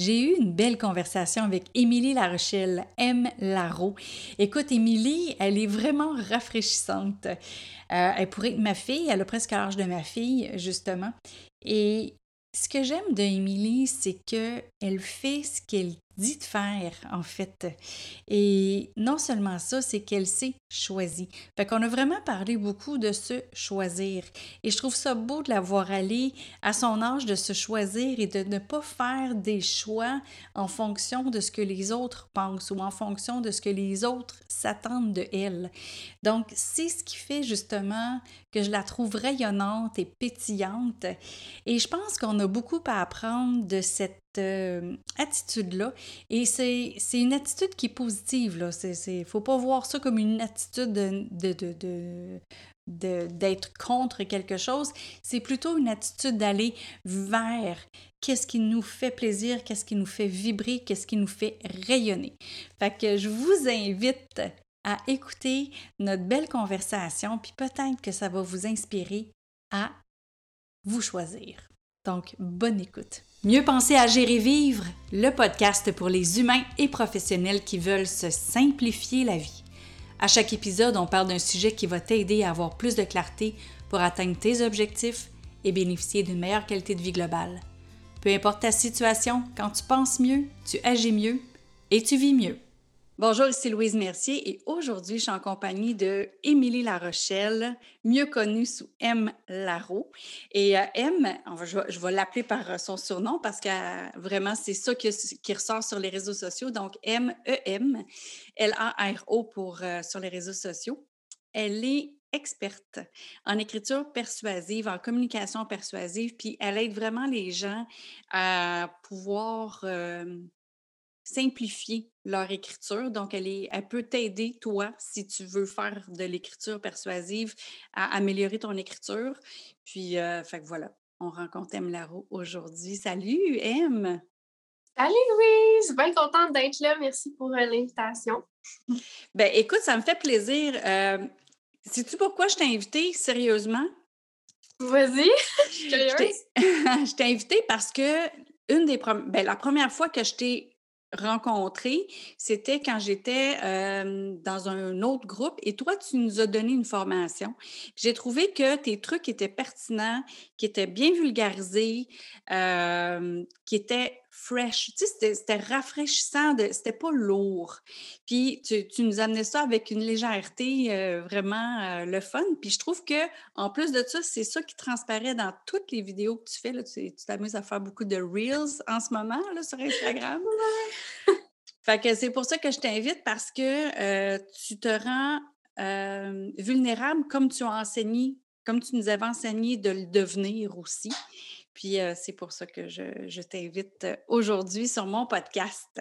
j'ai eu une belle conversation avec Émilie Larochelle, M. Laro. Écoute, Émilie, elle est vraiment rafraîchissante. Euh, elle pourrait être ma fille, elle a presque l'âge de ma fille, justement. Et ce que j'aime de Émilie, c'est qu'elle fait ce qu'elle dit de faire, en fait. Et non seulement ça, c'est qu'elle s'est choisie. Fait qu'on a vraiment parlé beaucoup de se choisir. Et je trouve ça beau de la voir aller à son âge de se choisir et de ne pas faire des choix en fonction de ce que les autres pensent ou en fonction de ce que les autres s'attendent de elle. Donc, c'est ce qui fait justement que je la trouve rayonnante et pétillante. Et je pense qu'on a beaucoup à apprendre de cette euh, attitude-là. Et c'est une attitude qui est positive. Il ne faut pas voir ça comme une attitude de, d'être contre quelque chose, c'est plutôt une attitude d'aller vers qu'est-ce qui nous fait plaisir, qu'est-ce qui nous fait vibrer, qu'est-ce qui nous fait rayonner. Fait que je vous invite à écouter notre belle conversation, puis peut-être que ça va vous inspirer à vous choisir. Donc, bonne écoute. Mieux penser à gérer vivre, le podcast pour les humains et professionnels qui veulent se simplifier la vie. À chaque épisode, on parle d'un sujet qui va t'aider à avoir plus de clarté pour atteindre tes objectifs et bénéficier d'une meilleure qualité de vie globale. Peu importe ta situation, quand tu penses mieux, tu agis mieux et tu vis mieux. Bonjour, ici Louise Mercier et aujourd'hui, je suis en compagnie de Émilie Larochelle, mieux connue sous M. Laro. Et euh, M, je, vais, l'appeler par euh, son surnom parce que euh, vraiment, c'est ça qui, ressort sur les réseaux sociaux. Donc, M-E-M, L-A-R-O pour, sur les réseaux sociaux. Elle est experte en écriture persuasive, en communication persuasive, puis elle aide vraiment les gens à pouvoir simplifier leur écriture. Donc, elle, est, elle peut t'aider, toi, si tu veux faire de l'écriture persuasive, à améliorer ton écriture. Puis, euh, fait que voilà, on rencontre M. Laro aujourd'hui. Salut, M! Salut Louise, bien contente d'être là. Merci pour euh, l'invitation. ben écoute, ça me fait plaisir. Euh, Sais-tu pourquoi je t'ai invitée, sérieusement? Vas-y, je suis curieuse. je t'ai invitée parce que une des ben, la première fois que je t'ai rencontré, c'était quand j'étais dans un autre groupe et toi, tu nous as donné une formation. J'ai trouvé que tes trucs étaient pertinents, qui étaient bien vulgarisés, qui étaient fresh. Tu sais, c'était rafraîchissant, c'était pas lourd. Puis tu, tu, nous amenais ça avec une légèreté euh, vraiment euh, le fun. Puis je trouve que en plus de ça, c'est ça qui transparaît dans toutes les vidéos que tu fais. Là. Tu t'amuses à faire beaucoup de reels en ce moment là, sur Instagram. fait que c'est pour ça que je t'invite parce que euh, tu te rends vulnérable comme tu as enseigné, comme tu nous avais enseigné de le devenir aussi. Puis c'est pour ça que je, t'invite aujourd'hui sur mon podcast.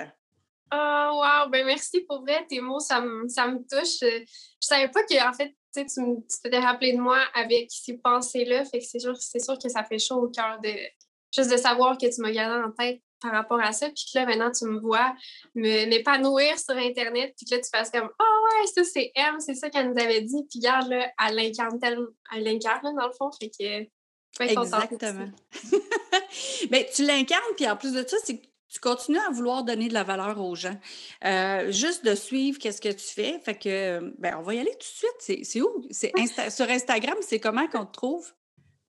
Oh, wow! Ben merci pour vrai. Tes mots, ça me, ça touche. Je, ne savais pas que, en fait, tu, t'étais rappelé de moi avec ces pensées-là. Fait que c'est sûr, sûr que ça fait chaud au cœur de juste de savoir que tu m'as gardé en tête par rapport à ça. Puis que là, maintenant, tu me vois m'épanouir sur Internet. Puis que là, tu fasses comme Oh ouais, ça c'est M, c'est ça qu'elle nous avait dit. Puis regarde, là, elle l'incarne elle dans le fond. Fait que Exactement. Mais tu l'incarnes, puis en plus de ça, c'est que tu continues à vouloir donner de la valeur aux gens. Euh, juste de suivre qu'est-ce que tu fais. Fait que, ben, on va y aller tout de suite. C'est où? C'est sur Instagram, c'est comment qu'on te trouve?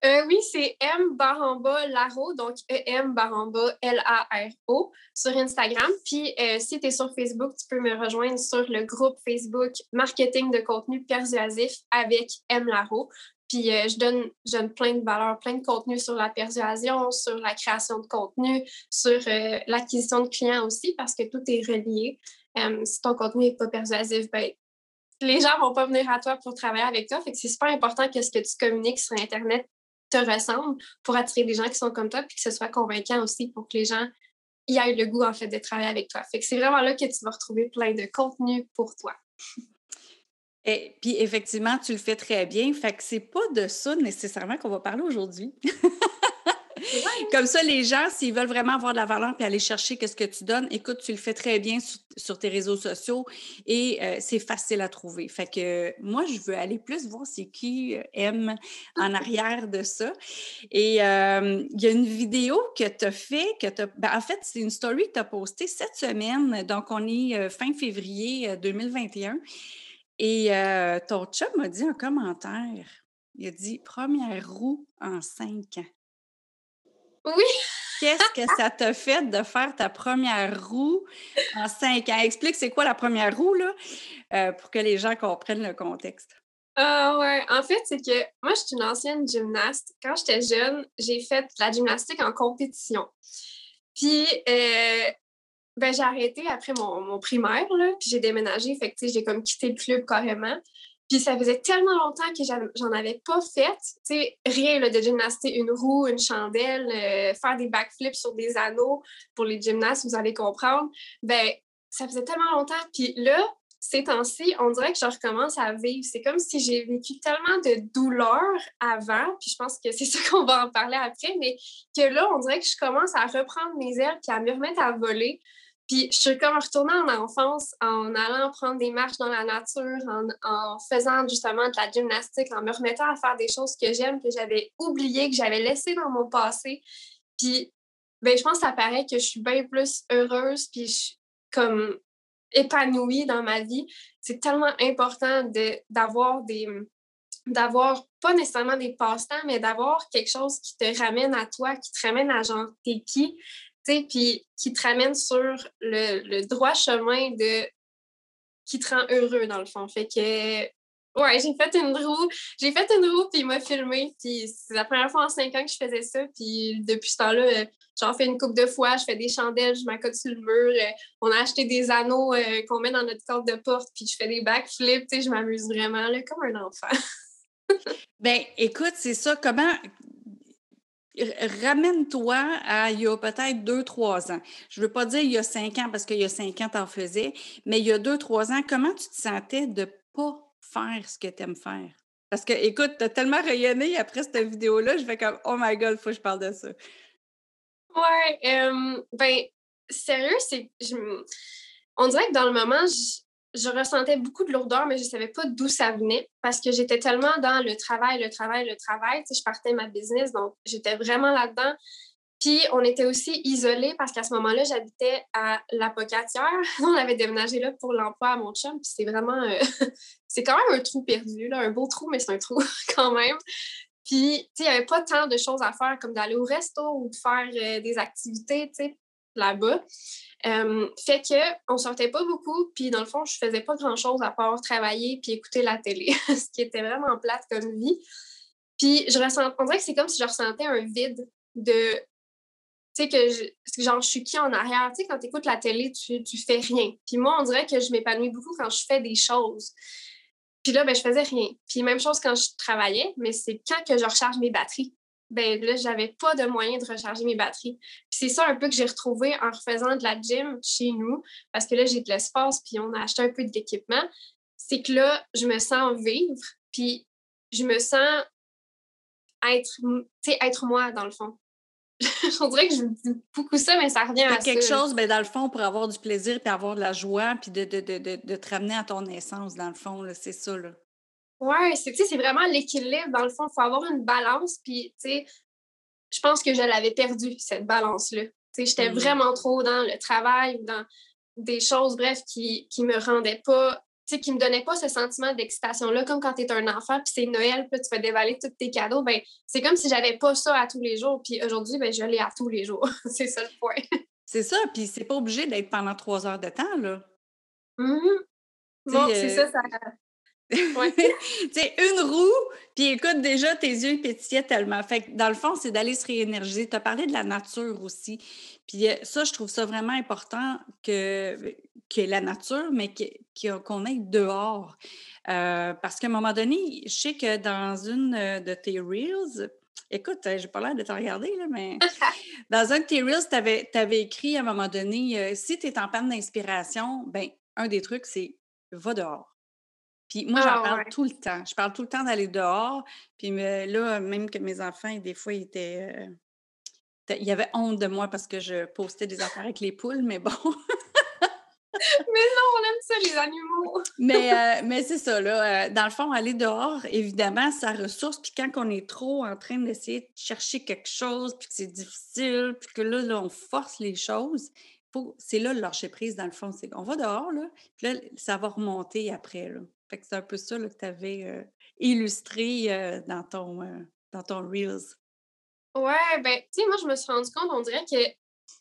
Euh, oui, c'est M Baramba Laro, donc E-M Baramba L-A-R-O sur Instagram. Puis euh, si tu es sur Facebook, tu peux me rejoindre sur le groupe Facebook Marketing de contenu persuasif avec M Laro. Puis euh, je, donne, plein de valeurs, plein de contenu sur la persuasion, sur la création de contenu, sur euh, l'acquisition de clients aussi, parce que tout est relié. Euh, si ton contenu n'est pas persuasif, ben, les gens ne vont pas venir à toi pour travailler avec toi. Fait que c'est super important que ce que tu communiques sur Internet te ressemble pour attirer des gens qui sont comme toi, puis que ce soit convaincant aussi pour que les gens y aient le goût, en fait, de travailler avec toi. Fait que c'est vraiment là que tu vas retrouver plein de contenu pour toi. Et puis effectivement, tu le fais très bien. Fait que c'est pas de ça nécessairement qu'on va parler aujourd'hui. Comme ça, les gens, s'ils veulent vraiment avoir de la valeur puis aller chercher ce que tu donnes, écoute, tu le fais très bien sur, tes réseaux sociaux et euh, c'est facile à trouver. Fait que moi, je veux aller plus voir c'est qui euh, aime en arrière de ça. Et euh, il y a une vidéo que tu as fait, que tu ben, en fait, c'est une story que tu as postée cette semaine. Donc, on est fin février 2021. Et ton chum m'a dit un commentaire. Il a dit première roue en cinq ans. Oui. Qu'est-ce que ça t'a fait de faire ta première roue en cinq ans? Explique c'est quoi la première roue, là, euh, pour que les gens comprennent le contexte. Ah ouais, en fait, c'est que moi, je suis une ancienne gymnaste. Quand j'étais jeune, j'ai fait la gymnastique en compétition. Puis, euh, ben, j'ai arrêté après mon, primaire, là, puis j'ai déménagé. Fait que, j'ai comme quitté le club carrément. Puis ça faisait tellement longtemps que j'en avais pas fait. Tu sais, rien de gymnaster une roue, une chandelle, euh, faire des backflips sur des anneaux pour les gymnastes, vous allez comprendre. Ben, ça faisait tellement longtemps. Puis là, ces temps-ci, on dirait que je recommence à vivre. C'est comme si j'ai vécu tellement de douleurs avant, puis je pense que c'est ça qu'on va en parler après, mais que là, on dirait que je commence à reprendre mes ailes puis à me remettre à voler. Puis je suis comme retournée en enfance en allant prendre des marches dans la nature, en, faisant justement de la gymnastique, en me remettant à faire des choses que j'aime, que j'avais oubliées, que j'avais laissées dans mon passé. Puis ben, je pense que ça paraît que je suis bien plus heureuse, puis je suis comme épanouie dans ma vie. C'est tellement important d'avoir des d'avoir pas nécessairement des passe-temps, mais d'avoir quelque chose qui te ramène à toi, qui te ramène à genre t'es qui, puis qui te ramène sur le, droit chemin de qui te rend heureux dans le fond. Fait que ouais, j'ai fait une roue, j'ai fait une roue puis il m'a filmé puis c'est la première fois en cinq ans que je faisais ça puis depuis ce temps-là euh, j'en fais une coupe de fois, je fais des chandelles, je m'accote sur le mur, euh, on a acheté des anneaux euh, qu'on met dans notre corde de porte puis je fais des backflips, tu je m'amuse vraiment là comme un enfant. ben écoute, c'est ça comment ramène-toi à il y a peut-être deux, trois ans. Je ne veux pas dire il y a cinq ans parce qu'il y a cinq ans, tu en faisais, mais il y a deux, trois ans, comment tu te sentais de ne pas faire ce que tu aimes faire? Parce que, écoute, tu as tellement rayonné après cette vidéo-là, je fais comme, oh my God, il faut que je parle de ça. Ouais, ben, sérieux, c'est. On dirait que dans le moment, je ressentais beaucoup de lourdeur, mais je ne savais pas d'où ça venait parce que j'étais tellement dans le travail, le travail, le travail. Tu sais, je partais ma business, donc j'étais vraiment là-dedans. Puis on était aussi isolés parce qu'à ce moment-là, j'habitais à l'Apocatière. On avait déménagé là pour l'emploi à mon. Puis c'est vraiment, euh, c'est quand même un trou perdu, là, un beau trou, mais c'est un trou quand même. Puis, tu sais, il n'y avait pas tant de choses à faire comme d'aller au resto ou de faire euh, des activités, tu sais, là-bas. Euh, fait qu'on sortait pas beaucoup, puis dans le fond, je faisais pas grand-chose à part travailler puis écouter la télé, ce qui était vraiment plate comme vie. Puis je on dirait que c'est comme si je ressentais un vide de, tu sais, que je, genre, je suis qui en arrière? Tu sais, quand tu écoutes la télé, tu, tu fais rien. Puis moi, on dirait que je m'épanouis beaucoup quand je fais des choses. Puis là, ben, je faisais rien. Puis même chose quand je travaillais, mais c'est quand que je recharge mes batteries ben là, j'avais pas de moyen de recharger mes batteries. Puis c'est ça un peu que j'ai retrouvé en refaisant de la gym chez nous, parce que là, j'ai de l'espace, puis on a acheté un peu d'équipement. C'est que là, je me sens vivre, puis je me sens être, être moi, dans le fond. on dirait que je dis beaucoup ça, mais ça revient à quelque chose, ben, dans le fond, pour avoir du plaisir, puis avoir de la joie, puis de, de, de, de, te ramener à ton essence, dans le fond, c'est ça, là. Oui, c'est vraiment l'équilibre. Dans le fond, il faut avoir une balance. Puis, tu sais, je pense que je l'avais perdu, cette balance-là. Tu sais, j'étais mmh. vraiment trop dans le travail ou dans des choses, bref, qui ne me rendaient pas, tu sais, qui me donnaient pas ce sentiment d'excitation-là, comme quand tu es un enfant, puis c'est Noël, puis tu fais dévaler tous tes cadeaux. Ben, c'est comme si j'avais pas ça à tous les jours. Puis aujourd'hui, ben, je l'ai à tous les jours. c'est ça le point. c'est ça, puis c'est pas obligé d'être pendant trois heures de temps, là. Mmh bon, c'est ça, ça, Ouais. une roue, puis écoute, déjà, tes yeux pétillaient tellement. Fait que dans le fond, c'est d'aller se réénergiser. Tu as parlé de la nature aussi. Puis euh, ça, je trouve ça vraiment important que, que la nature, mais qu'on aille dehors. Euh, parce qu'à un moment donné, je sais que dans une euh, de tes Reels, écoute, j'ai pas l'air de te regarder, là, mais dans un de tes Reels, tu avais, écrit à un moment donné si tu es en panne d'inspiration, ben un des trucs, c'est va dehors. Puis moi, j'en ah, parle tout le temps. Je parle tout le temps d'aller dehors. Puis là, même que mes enfants, des fois, ils étaient. il y avait honte de moi parce que je postais des affaires avec les poules, mais bon. mais non, on aime ça, les animaux. mais euh, mais c'est ça, là. Euh, dans le fond, aller dehors, évidemment, ça ressource. Puis quand on est trop en train d'essayer de chercher quelque chose, puis que c'est difficile, puis que là, là, on force les choses, c'est là le lâcher prise, dans le fond. C'est qu'on va dehors, là, puis là, ça va remonter après, là. Fait que c'est un peu ça que tu avais illustré dans, ton, dans ton Reels. Ouais, ben, tu sais, moi, je me suis rendu compte, on dirait que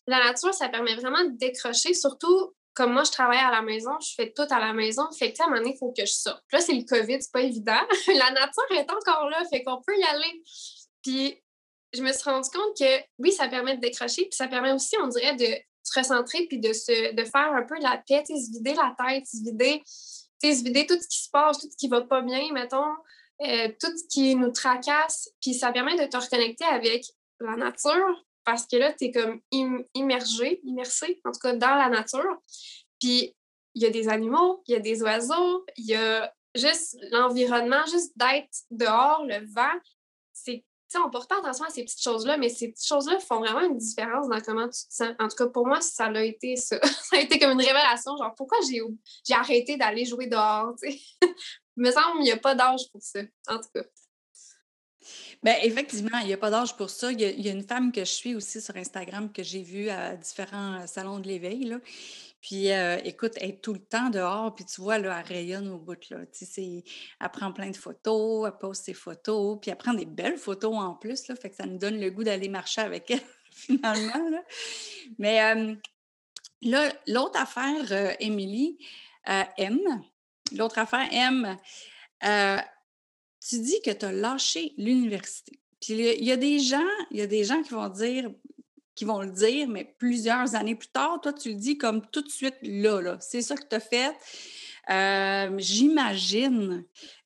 la nature, ça permet vraiment de décrocher, surtout comme moi, je travaille à la maison, je fais tout à la maison. Fait que, à un moment donné, il faut que je sorte. là, c'est le COVID, c'est pas évident. la nature est encore là, fait qu'on peut y aller. Puis, je me suis rendu compte que, oui, ça permet de décrocher, puis ça permet aussi, on dirait, de se recentrer, puis de, se, de faire un peu la paix, se vider la tête, se vider, se vider tout ce qui se passe, tout ce qui va pas bien, mettons. Euh, tout ce qui nous tracasse, puis ça permet de te reconnecter avec la nature parce que là, tu es comme immergé, immersé, en tout cas dans la nature. Puis il y a des animaux, il y a des oiseaux, il y a juste l'environnement, juste d'être dehors, le vent. On porte pas attention à ces petites choses-là, mais ces petites choses-là font vraiment une différence dans comment tu te sens. En tout cas, pour moi, ça a été ça. ça a été comme une révélation, genre, pourquoi j'ai arrêté d'aller jouer dehors, tu? Il me semble qu'il n'y a pas d'âge pour ça, en tout cas. Bien, effectivement, il n'y a pas d'âge pour ça. Il y, a, une femme que je suis aussi sur Instagram que j'ai vue à différents euh, salons de l'éveil. Puis, euh, écoute, elle est tout le temps dehors, puis tu vois, elle rayonne au bout. Là. Tu sais, elle prend plein de photos, elle pose ses photos, puis elle prend des belles photos en plus. Là, fait que ça nous donne le goût d'aller marcher avec elle, finalement. Mais euh, là, l'autre affaire, Émilie, M, L'autre affaire, M, euh, tu dis que tu as lâché l'université. Puis il y a des gens, il y a des gens qui vont dire, qui vont le dire, mais plusieurs années plus tard, toi, tu le dis comme tout de suite là, là. C'est ça que tu as fait. Euh, j'imagine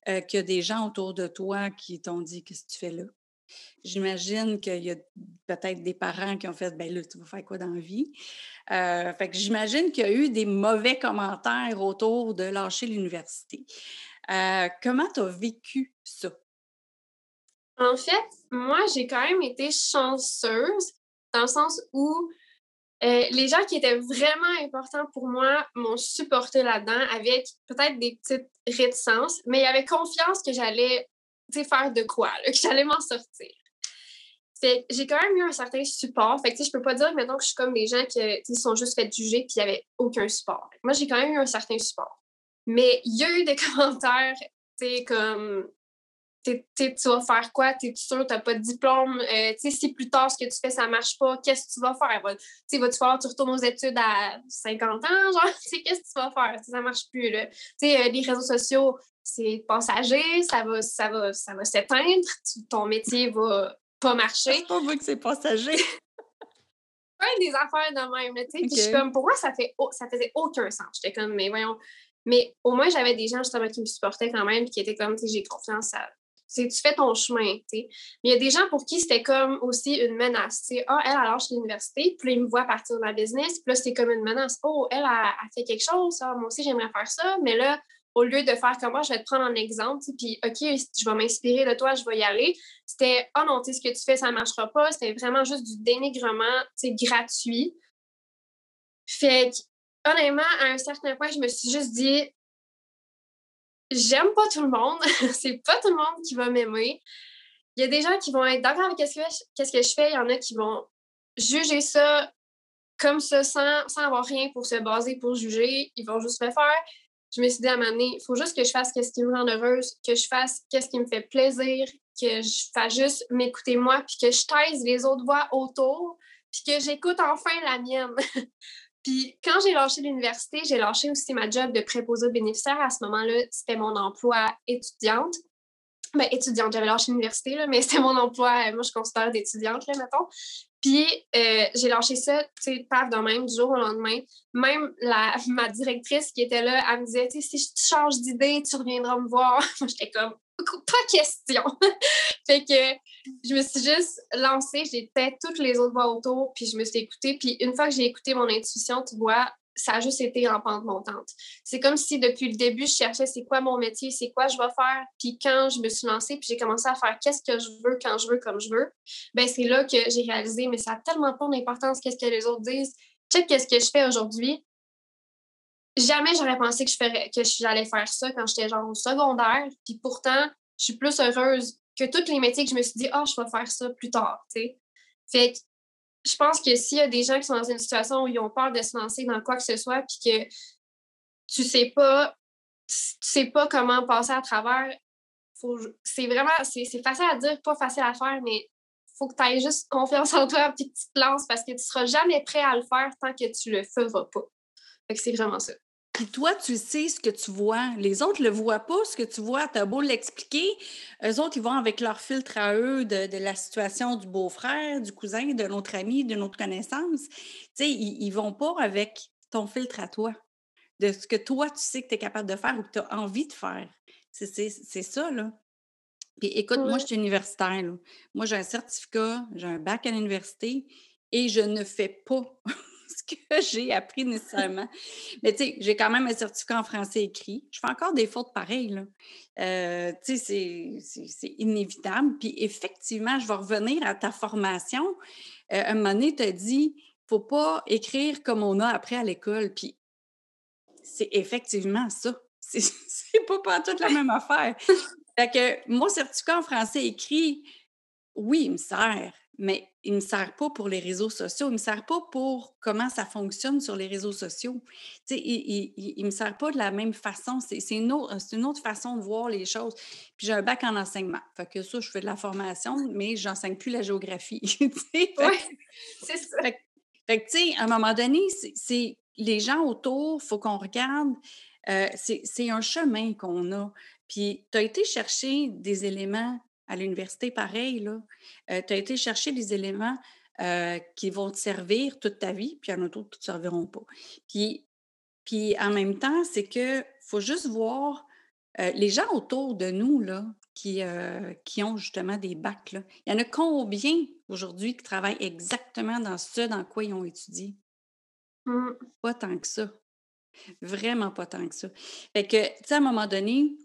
euh, qu'il y a des gens autour de toi qui t'ont dit Qu'est-ce que tu fais là? J'imagine qu'il y a peut-être des parents qui ont fait ben là, tu vas faire quoi dans la vie? Euh, fait que j'imagine qu'il y a eu des mauvais commentaires autour de lâcher l'université. Comment tu as vécu ça? En fait, moi, j'ai quand même été chanceuse dans le sens où euh, les gens qui étaient vraiment importants pour moi m'ont supporté là-dedans avec peut-être des petites réticences, mais il y avait confiance que j'allais faire de quoi, que j'allais m'en sortir. j'ai quand même eu un certain support. Fait que, je peux pas dire maintenant que je suis comme des gens qui sont juste fait juger puis il n'y avait aucun support. Moi, j'ai quand même eu un certain support. Mais il y a eu des commentaires, tu comme tu vas faire quoi? T'es sûr, t'as pas de diplôme? Euh, si plus tard ce que tu fais, ça marche pas, qu'est-ce que tu vas faire? vas-tu falloir que tu retournes aux études à 50 ans? Genre, qu'est-ce que tu vas faire? Ça marche plus. Là. Euh, les réseaux sociaux, c'est passager, ça va, ça va, ça va s'éteindre, ton métier va pas marcher. C'est pas vrai que c'est passager. des affaires de même, tu sais. comme, pour moi, ça, fait, ça faisait aucun sens. J'étais comme, mais voyons. Mais au moins, j'avais des gens justement qui me supportaient quand même, qui étaient comme, tu sais, j'ai confiance à. Tu fais ton chemin. Mais il y a des gens pour qui c'était comme aussi une menace. Sais, ah, elle, elle lâche l'université, puis là, ils me voient partir de ma business, puis là, c'est comme une menace. Oh, elle a, a fait quelque chose, ah, moi aussi, j'aimerais faire ça, mais là, au lieu de faire comme moi, je vais te prendre en exemple, puis OK, je vais m'inspirer de toi, je vais y aller. C'était Oh non, tu sais, ce que tu fais, ça ne marchera pas. C'était vraiment juste du dénigrement, tu gratuit. Fait que, honnêtement, à un certain point, je me suis juste dit J'aime pas tout le monde. c'est pas tout le monde qui va m'aimer. Il y a des gens qui vont être d'accord avec ce que, je, fais. Il y en a qui vont juger ça comme ça, sans, sans avoir rien pour se baser, pour juger. Ils vont juste le faire je me suis dit à un moment donné, il faut juste que je fasse ce qui me rend heureuse, que je fasse ce qui me fait plaisir, que je fasse juste m'écouter moi, puis que je taise les autres voix autour, puis que j'écoute enfin la mienne. puis quand j'ai lâché l'université, j'ai lâché aussi ma job de préposée bénéficiaire. À ce moment-là, c'était mon emploi étudiante. Ben, étudiante, j'avais lâché l'université, mais c'était mon emploi, moi je considère d'étudiante, là, mettons. Puis euh, j'ai lâché ça, tu sais, paf de même, du jour au lendemain. Même la, ma directrice qui était là, elle me disait, tu sais, si je change d'idée, tu reviendras me voir. Moi, j'étais comme, pas question. fait que je me suis juste lancée, j'ai fait toutes les autres voix autour, puis je me suis écoutée. Puis une fois que j'ai écouté mon intuition, tu vois, ça a juste été en pente montante. C'est comme si depuis le début, je cherchais c'est quoi mon métier, c'est quoi je vais faire. Puis quand je me suis lancée, puis j'ai commencé à faire qu'est-ce que je veux, quand je veux, comme je veux, ben c'est là que j'ai réalisé, mais ça n'a tellement pas d'importance qu'est-ce que les autres disent. Check qu'est-ce que je fais aujourd'hui. Jamais j'aurais pensé que je ferais, que j'allais faire ça quand j'étais genre au secondaire. Puis pourtant, je suis plus heureuse que tous les métiers que je me suis dit, ah, je vais faire ça plus tard, tu sais. Fait que je pense que s'il y a des gens qui sont dans une situation où ils ont peur de se lancer dans quoi que ce soit, puis que tu sais pas, tu sais pas comment passer à travers, c'est vraiment, c'est facile à dire, pas facile à faire, mais faut que tu aies juste confiance en toi et que tu te lances parce que tu seras jamais prêt à le faire tant que tu le feras pas. Fait que c'est vraiment ça. Puis toi, tu sais ce que tu vois. Les autres ne le voient pas, ce que tu vois. Tu as beau l'expliquer. Eux autres, ils vont avec leur filtre à eux de, la situation du beau-frère, du cousin, de notre ami, de notre connaissance. Tu sais, ils, ne vont pas avec ton filtre à toi, de ce que toi, tu sais que tu es capable de faire ou que tu as envie de faire. C'est ça, là. Puis écoute, moi, je suis universitaire. Moi, j'ai un certificat, j'ai un bac à l'université et je ne fais pas que j'ai appris nécessairement. Mais tu sais, j'ai quand même un certificat en français écrit. Je fais encore des fautes pareilles. Là. Euh, tu sais, c'est inévitable. Puis effectivement, je vais revenir à ta formation. Euh, un moment donné, tu as dit, faut pas écrire comme on a appris à l'école. Puis c'est effectivement ça. C'est pas pas toute la même affaire. Fait que mon certificat en français écrit, oui, il me sert, mais il ne me sert pas pour les réseaux sociaux, il ne me sert pas pour comment ça fonctionne sur les réseaux sociaux. il ne me sert pas de la même façon. C'est une, une, autre façon de voir les choses. Puis j'ai un bac en enseignement. Fait que ça, je fais de la formation, mais je n'enseigne plus la géographie. oui, c'est ça. Fait, que, tu sais, à un moment donné, c'est les gens autour, il faut qu'on regarde. Euh, c'est un chemin qu'on a. Puis tu as été chercher des éléments à l'université, pareil, là. Euh, tu as été chercher des éléments euh, qui vont te servir toute ta vie, puis il y en a d'autres qui ne te serviront pas. Puis, puis en même temps, c'est que faut juste voir euh, les gens autour de nous, là, qui, qui ont justement des bacs, là. Il y en a combien aujourd'hui qui travaillent exactement dans ce dans quoi ils ont étudié? Mmh. Pas tant que ça. Vraiment pas tant que ça. Fait que, tu sais, à un moment donné,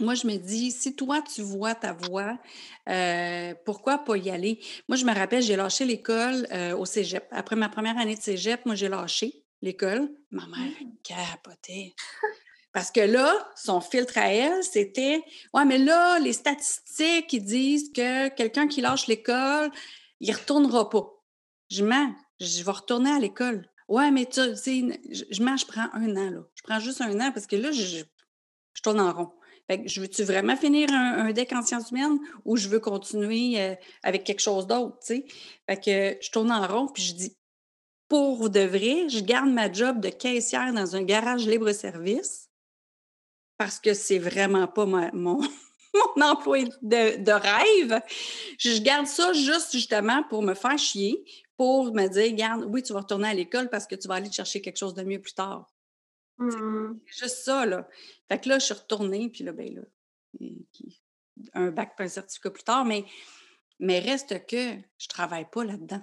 moi, je me dis, si toi, tu vois ta voix, euh, pourquoi pas y aller? Moi, je me rappelle, j'ai lâché l'école euh, au cégep. Après ma première année de cégep, moi, j'ai lâché l'école. Ma mère mmh. capotait. Parce que là, son filtre à elle, c'était Ouais, mais là, les statistiques, ils disent que quelqu'un qui lâche l'école, il ne retournera pas. Je mens, je vais retourner à l'école. Ouais, mais tu sais, je, mens, je prends un an, là. Je prends juste un an parce que là, je, je tourne en rond. Je veux-tu vraiment finir un, deck en sciences humaines ou je veux continuer euh, avec quelque chose d'autre, tu sais? Fait que je tourne en rond puis je dis, pour de vrai, je garde ma job de caissière dans un garage libre-service parce que c'est vraiment pas mon, mon emploi de, de, rêve. Je garde ça juste justement pour me faire chier, pour me dire, garde, oui, tu vas retourner à l'école parce que tu vas aller chercher quelque chose de mieux plus tard. Mmh. C'est juste ça, là. Fait que là, je suis retournée, puis là, ben là, un bac un certificat plus tard, mais, mais reste que je travaille pas là-dedans.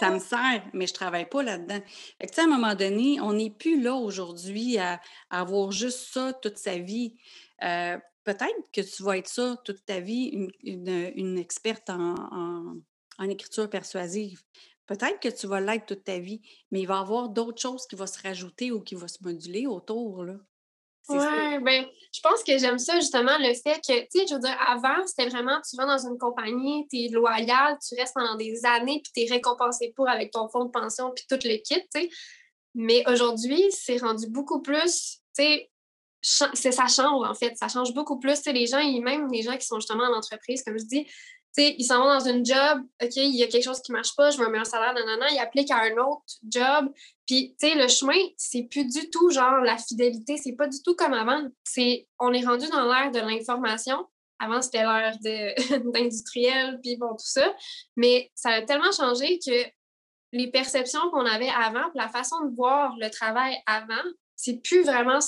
ça. me sert, mais je travaille pas là-dedans. Fait que, à un moment donné, on n'est plus là aujourd'hui à, avoir juste ça toute sa vie. Euh, peut-être que tu vas être ça toute ta vie, une, experte en, en, écriture persuasive. Peut-être que tu vas l'être toute ta vie, mais il va y avoir d'autres choses qui vont se rajouter ou qui vont se moduler autour. Là. Oui, ben, je pense que j'aime ça justement, le fait que, tu sais, je veux dire, avant, c'était vraiment, tu vas dans une compagnie, tu es loyal, tu restes pendant des années, puis tu es récompensé pour avec ton fonds de pension, puis tout le kit, tu sais. Mais aujourd'hui, c'est rendu beaucoup plus, tu sais, ça change en fait, ça change beaucoup plus. Tu sais, les gens, même les gens qui sont justement en entreprise, comme je dis, ils s'en vont dans une job, OK, il y a quelque chose qui ne marche pas, je veux un salaire, nanana, ils appliquent à un autre job. Puis, tu sais, le chemin, c'est plus du tout genre la fidélité, c'est pas du tout comme avant. C'est, on est rendu dans l'ère de l'information. Avant, c'était l'ère d'industriel, puis bon, tout ça. Mais ça a tellement changé que les perceptions qu'on avait avant, la façon de voir le travail avant, c'est plus vraiment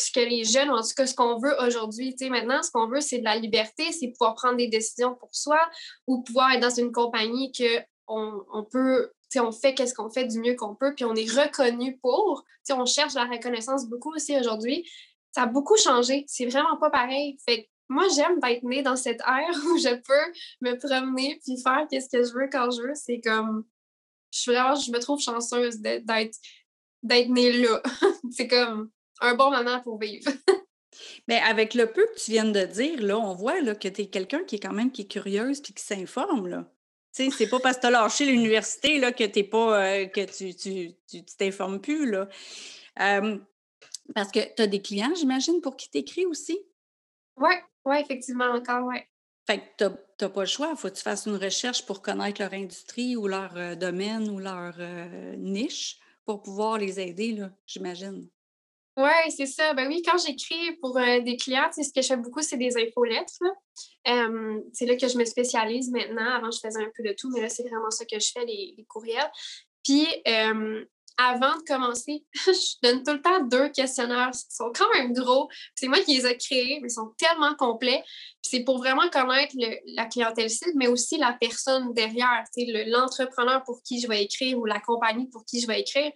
ce que les jeunes, en tout cas, ce qu'on veut aujourd'hui. Tu sais, maintenant, ce qu'on veut, c'est de la liberté, c'est pouvoir prendre des décisions pour soi ou pouvoir être dans une compagnie que on, peut on fait qu'est-ce qu'on fait du mieux qu'on peut, puis on est reconnu pour. on cherche la reconnaissance beaucoup aussi aujourd'hui. Ça a beaucoup changé. C'est vraiment pas pareil. Fait moi, j'aime d'être née dans cette ère où je peux me promener puis faire qu'est-ce que je veux quand je veux. C'est comme, je suis vraiment, je me trouve chanceuse d'être, d'être née là. c'est comme un bon moment pour vivre. Mais avec le peu que tu viens de dire, là, on voit là, que tu es quelqu'un qui est quand même qui est curieuse puis qui s'informe. Tu sais, c'est pas parce que tu as lâché l'université là, que, t'es pas, euh, que tu ne tu, t'informes plus. Là. parce que tu as des clients, j'imagine, pour qui t'écris aussi? Oui, oui, effectivement, encore, oui. Fait que tu n'as pas le choix. Il faut que tu fasses une recherche pour connaître leur industrie ou leur euh, domaine ou leur euh, niche pour pouvoir les aider, j'imagine. Oui, c'est ça. Ben oui, quand j'écris pour euh, des clients, ce que je fais beaucoup, c'est des infolettres. c'est là que je me spécialise maintenant. Avant, je faisais un peu de tout, mais là, c'est vraiment ça que je fais, les, courriels. Puis, avant de commencer, je donne tout le temps deux questionnaires qui sont quand même gros. C'est moi qui les ai créés, mais ils sont tellement complets. C'est pour vraiment connaître la clientèle cible, mais aussi la personne derrière, l'entrepreneur pour qui je vais écrire ou la compagnie pour qui je vais écrire.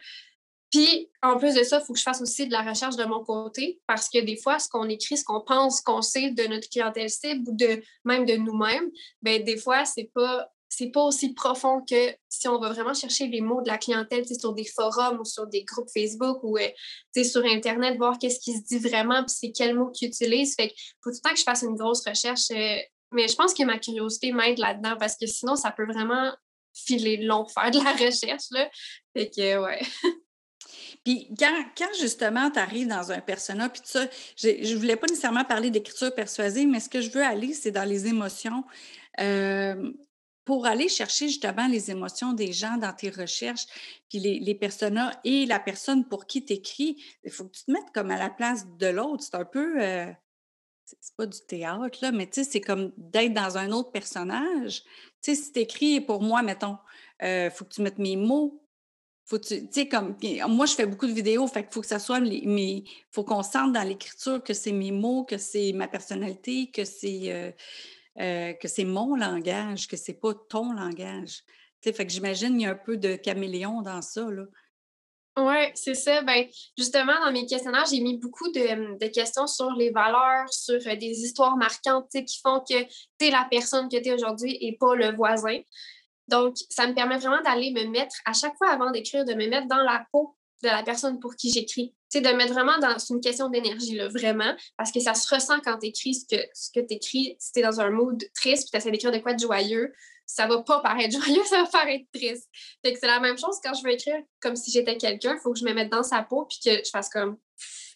Puis, en plus de ça, il faut que je fasse aussi de la recherche de mon côté parce que des fois, ce qu'on écrit, ce qu'on pense qu'on sait de notre clientèle cible ou de même de nous-mêmes, ben des fois, c'est pas c'est pas aussi profond que si on va vraiment chercher les mots de la clientèle sur des forums ou sur des groupes Facebook ou euh, sur Internet, voir qu'est-ce qui se dit vraiment, puis c'est quels mots qu'ils utilisent. Fait faut tout le temps que je fasse une grosse recherche. Euh, mais je pense que ma curiosité m'aide là-dedans parce que sinon, ça peut vraiment filer long faire de la recherche. Là. Fait que, ouais. Quand, justement tu arrives dans un persona, puis ça, je ne voulais pas nécessairement parler d'écriture persuasive, mais ce que je veux aller, c'est dans les émotions. Euh, pour aller chercher justement les émotions des gens dans tes recherches, puis les, les personas et la personne pour qui tu écris, il faut que tu te mettes comme à la place de l'autre. C'est un peu. Euh, c'est pas du théâtre, là, mais tu sais, c'est comme d'être dans un autre personnage. Tu sais, si tu écris pour moi, mettons, il euh, faut que tu mettes mes mots faut tu sais comme moi je fais beaucoup de vidéos fait qu'il faut que ça soit mes faut qu'on sente dans l'écriture que c'est mes mots que c'est ma personnalité que c'est euh, euh, que c'est mon langage que c'est pas ton langage tu sais fait que j'imagine il y a un peu de caméléon dans ça là oui, c'est ça. Ben, justement, dans mes questionnaires, j'ai mis beaucoup de, de, questions sur les valeurs, sur euh, des histoires marquantes qui font que tu es la personne que tu es aujourd'hui et pas le voisin. Donc, ça me permet vraiment d'aller me mettre, à chaque fois avant d'écrire, de me mettre dans la peau de la personne pour qui j'écris. Sais, de mettre vraiment dans. C'est une question d'énergie, vraiment, parce que ça se ressent quand tu écris ce que, ce que tu écris. Si tu es dans un mood triste puis tu essaies d'écrire de quoi de joyeux, ça va pas paraître joyeux, ça va paraître triste. Fait que c'est la même chose quand je veux écrire comme si j'étais quelqu'un, il faut que je me mette dans sa peau puis que je fasse comme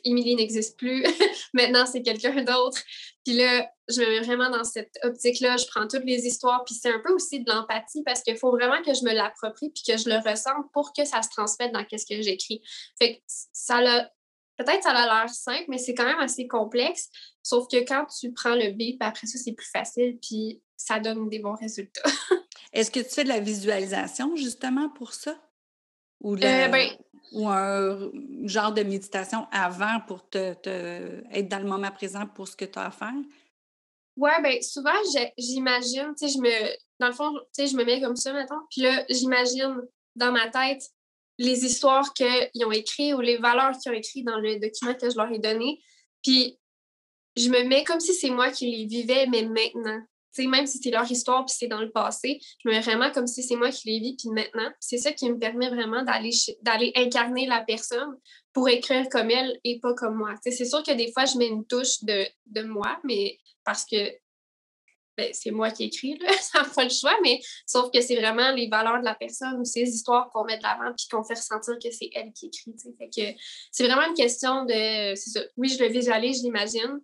Émilie n'existe plus, maintenant c'est quelqu'un d'autre. Puis là, je me mets vraiment dans cette optique-là, je prends toutes les histoires, puis c'est un peu aussi de l'empathie parce qu'il faut vraiment que je me l'approprie puis que je le ressente pour que ça se transmette dans ce que j'écris. Fait que ça l'a peut-être ça a l'air simple, mais c'est quand même assez complexe. Sauf que quand tu prends le beat, après ça, c'est plus facile, puis ça donne des bons résultats. Est-ce que tu fais de la visualisation justement pour ça? Ou, euh, ben ou un genre de méditation avant pour te, être dans le moment présent pour ce que tu as à faire? Oui, bien souvent, j'imagine, tu sais, je me, dans le fond, tu sais, je me mets comme ça maintenant, puis là, j'imagine dans ma tête les histoires qu'ils ont écrites ou les valeurs qu'ils ont écrites dans le document que je leur ai donné. Puis je me mets comme si c'est moi qui les vivais, mais maintenant même si c'est leur histoire puis c'est dans le passé, je me mets vraiment comme si c'est moi qui les vis puis maintenant. C'est ça qui me permet vraiment d'aller incarner la personne pour écrire comme elle et pas comme moi. c'est sûr que des fois, je mets une touche de, de moi, mais parce que ben, c'est moi qui écris, là, ça n'a pas le choix, mais sauf que c'est vraiment les valeurs de la personne ou ces histoires qu'on met de l'avant puis qu'on fait ressentir que c'est elle qui écrit. Que c'est vraiment une question de. Oui, je le visualise, je l'imagine,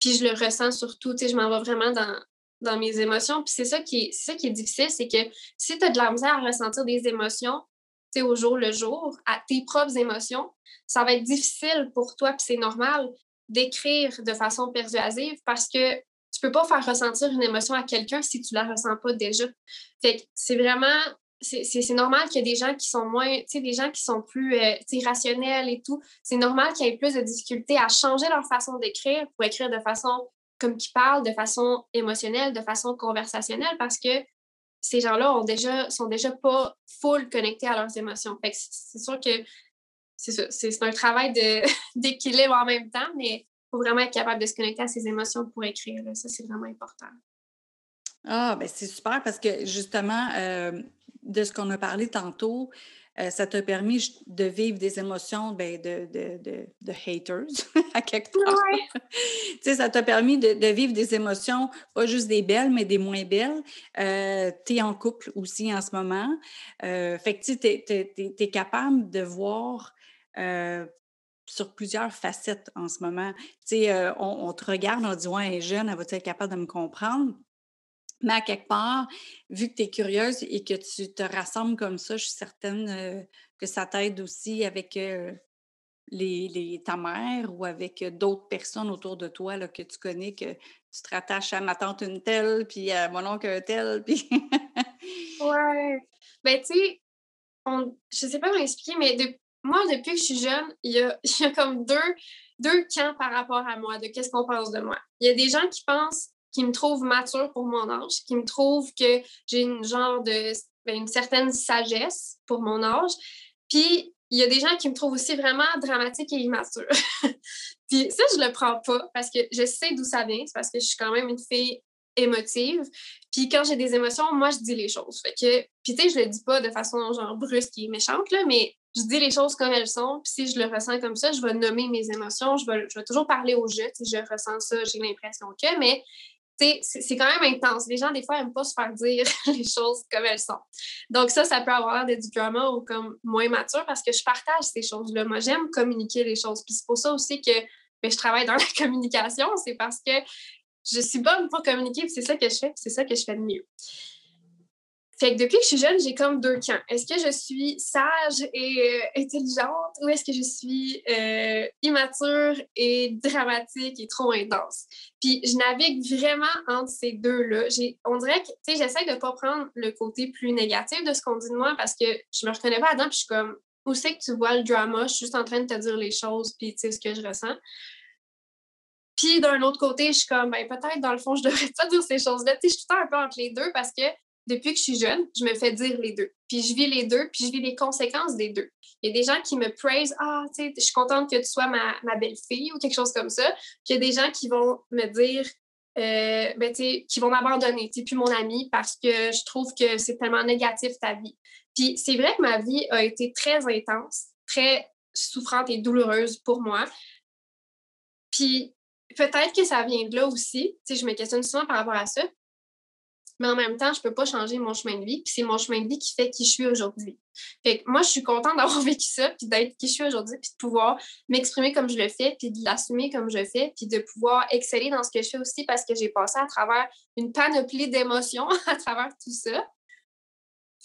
puis je le ressens surtout. Je m'en vais vraiment dans, dans mes émotions. Puis c'est ça qui est, ça qui est difficile, c'est que si tu as de la misère à ressentir des émotions, tu au jour le jour, à tes propres émotions, ça va être difficile pour toi, puis c'est normal d'écrire de façon persuasive parce que tu peux pas faire ressentir une émotion à quelqu'un si tu la ressens pas déjà. Fait que c'est vraiment c'est normal qu'il y ait des gens qui sont moins, tu sais, des gens qui sont plus euh, rationnels et tout. C'est normal qu'il y ait plus de difficultés à changer leur façon d'écrire pour écrire de façon comme qui parle de façon émotionnelle, de façon conversationnelle, parce que ces gens-là ont déjà, sont déjà pas full connectés à leurs émotions. C'est sûr que c'est un travail d'équilibre en même temps, mais il faut vraiment être capable de se connecter à ses émotions pour écrire. Ça, c'est vraiment important. Ah, ben c'est super parce que justement, euh, de ce qu'on a parlé tantôt, euh, ça t'a permis de vivre des émotions ben, de, de, de, haters à quelque part. tu sais, ça t'a permis de, vivre des émotions, pas juste des belles, mais des moins belles. Euh, tu es en couple aussi en ce moment. Euh, fait que tu es, capable de voir sur plusieurs facettes en ce moment. Tu sais, on, on, te regarde, on dit, ouais, elle est jeune, elle va être capable de me comprendre? Mais à quelque part, vu que tu es curieuse et que tu te rassembles comme ça, je suis certaine euh, que ça t'aide aussi avec euh, les, ta mère ou avec d'autres personnes autour de toi là, que tu connais, que tu te rattaches à ma tante une telle, puis à mon oncle un tel, puis... ouais. Ben, tu sais, je sais pas comment expliquer, mais moi, depuis que je suis jeune, il y a, y a comme deux, deux camps par rapport à moi, de qu'est-ce qu'on pense de moi. Il y a des gens qui pensent qui me trouve mature pour mon âge, qui me trouve que j'ai une genre de ben, une certaine sagesse pour mon âge. Puis il y a des gens qui me trouvent aussi vraiment dramatique et immature. puis ça, je le prends pas parce que je sais d'où ça vient. C'est parce que je suis quand même une fille émotive. Puis quand j'ai des émotions, moi, je dis les choses. Fait que, puis tu sais, je le dis pas de façon genre brusque et méchante, là, mais je dis les choses comme elles sont. Puis si je le ressens comme ça, je vais nommer mes émotions. Je vais, je vais toujours parler au jeu. Si je ressens ça, j'ai l'impression que, mais c'est quand même intense. Les gens, des fois, n'aiment pas se faire dire les choses comme elles sont. Donc, ça, ça peut avoir l'air du drama ou comme moins mature parce que je partage ces choses-là. Moi, j'aime communiquer les choses. Puis c'est pour ça aussi que ben, je travaille dans la communication. C'est parce que je suis bonne pour communiquer, c'est ça que je fais, c'est ça que je fais de mieux. Fait que depuis que je suis jeune, j'ai comme deux camps. Est-ce que je suis sage et euh, intelligente ou est-ce que je suis euh, immature et dramatique et trop intense? Puis je navigue vraiment entre ces deux-là. On dirait que, tu sais, j'essaie de ne pas prendre le côté plus négatif de ce qu'on dit de moi parce que je me reconnais pas dedans puis je suis comme, où c'est que tu vois le drama? Je suis juste en train de te dire les choses puis tu sais ce que je ressens. Puis d'un autre côté, je suis comme, ben peut-être dans le fond, je devrais pas dire ces choses-là. Tu sais, je suis tout un peu entre les deux parce que depuis que je suis jeune, je me fais dire les deux. Puis je vis les deux, puis je vis les conséquences des deux. Il y a des gens qui me praisent Ah, tu sais, je suis contente que tu sois ma, ma belle-fille ou quelque chose comme ça. Puis il y a des gens qui vont me dire euh, ben, qui vont m'abandonner, tu plus mon ami parce que je trouve que c'est tellement négatif ta vie. Puis c'est vrai que ma vie a été très intense, très souffrante et douloureuse pour moi. Puis peut-être que ça vient de là aussi. Tu sais, je me questionne souvent par rapport à ça mais en même temps, je ne peux pas changer mon chemin de vie. Puis c'est mon chemin de vie qui fait qui je suis aujourd'hui. Fait que moi, je suis contente d'avoir vécu ça, puis d'être qui je suis aujourd'hui, puis de pouvoir m'exprimer comme je le fais, puis de l'assumer comme je le fais, puis de pouvoir exceller dans ce que je fais aussi parce que j'ai passé à travers une panoplie d'émotions à travers tout ça.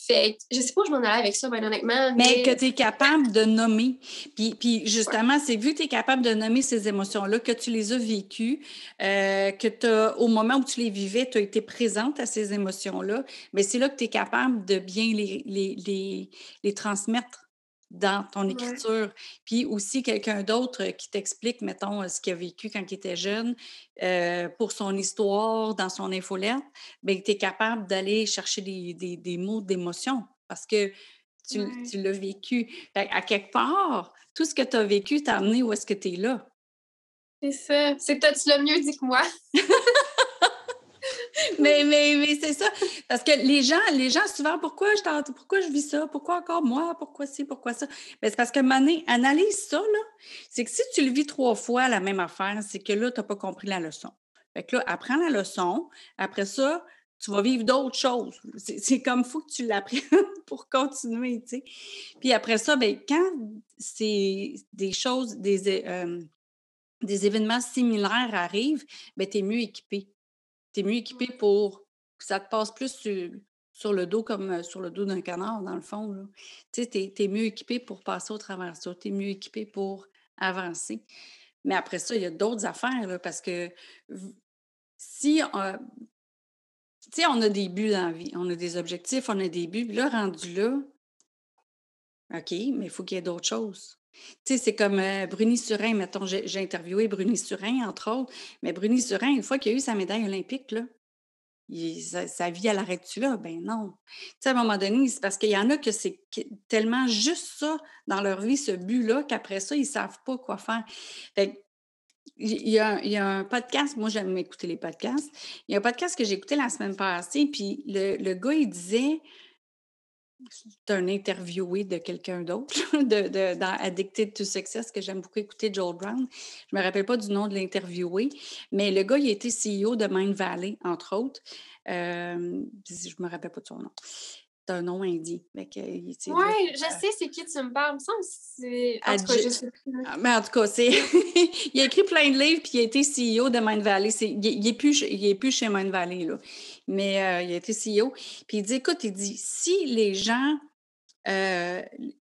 Fait je sais pas où je m'en allais avec ça, bien honnêtement. Mais, que tu es capable de nommer. Puis, puis justement, c'est vu que tu es capable de nommer ces émotions-là, que tu les as vécues, euh, que as, au moment où tu les vivais, tu as été présente à ces émotions-là, mais c'est là que tu es capable de bien les, les, les, les transmettre dans ton écriture. Puis aussi quelqu'un d'autre qui t'explique, mettons, ce qu'il a vécu quand il était jeune, euh, pour son histoire, dans son infolette, bien, tu es capable d'aller chercher des, des, des mots d'émotion parce que tu, tu l'as vécu. à quelque part, tout ce que tu as vécu t'a amené où est-ce que tu es là. C'est ça. C'est peut-être le mieux dit que moi. Mais mais, c'est ça. Parce que les gens, les gens souvent, pourquoi je, pourquoi je vis ça? Pourquoi encore moi? Pourquoi ci? Pourquoi ça? Mais c'est parce que Mané, analyse ça, là. C'est que si tu le vis trois fois la même affaire, c'est que là, tu n'as pas compris la leçon. Fait que là, apprends la leçon. Après ça, tu vas vivre d'autres choses. C'est comme faut que tu l'apprennes pour continuer, tu sais. Puis après ça, ben, quand c'est des choses, des, euh, des événements similaires arrivent, ben, tu es mieux équipé tu es mieux équipé pour que ça te passe plus sur, le dos comme sur le dos d'un canard, dans le fond. Tu sais, tu es, mieux équipé pour passer au travers ça. Tu es mieux équipé pour avancer. Mais après ça, il y a d'autres affaires, là, parce que si on, on a des buts dans la vie, on a des objectifs, on a des buts, là, rendu là, OK, mais il faut qu'il y ait d'autres choses. C'est comme Bruni Surin, mettons, j'ai interviewé Bruni Surin, entre autres, mais Bruni Surin, une fois qu'il a eu sa médaille olympique, là, sa, vie, elle arrête-tu là? Ben non. Tu sais, à un moment donné, c'est parce qu'il y en a que c'est tellement juste ça dans leur vie, ce but-là, qu'après ça, ils ne savent pas quoi faire. Fait il y, a, il y, a, un podcast, moi j'aime écouter les podcasts. Il y a un podcast que j'ai écouté la semaine passée, puis le, le gars, il disait c'est un interviewé de quelqu'un d'autre, de, de, dans Addicted to Success, que j'aime beaucoup écouter, Joel Brown. Je ne me rappelle pas du nom de l'interviewé, mais le gars, il a été CEO de Mind Valley, entre autres. Euh, je ne me rappelle pas de son nom un nom indien. Oui, je sais c'est qui tu me parles. c'est. En tout cas, je sais plus. Ah, mais en tout cas, c'est. il a écrit plein de livres puis il a été CEO de Mind Valley. Il n'est plus, est plus chez Mind Valley, là. Mais euh, il a été CEO. Puis il dit écoute, il dit si les gens. Euh,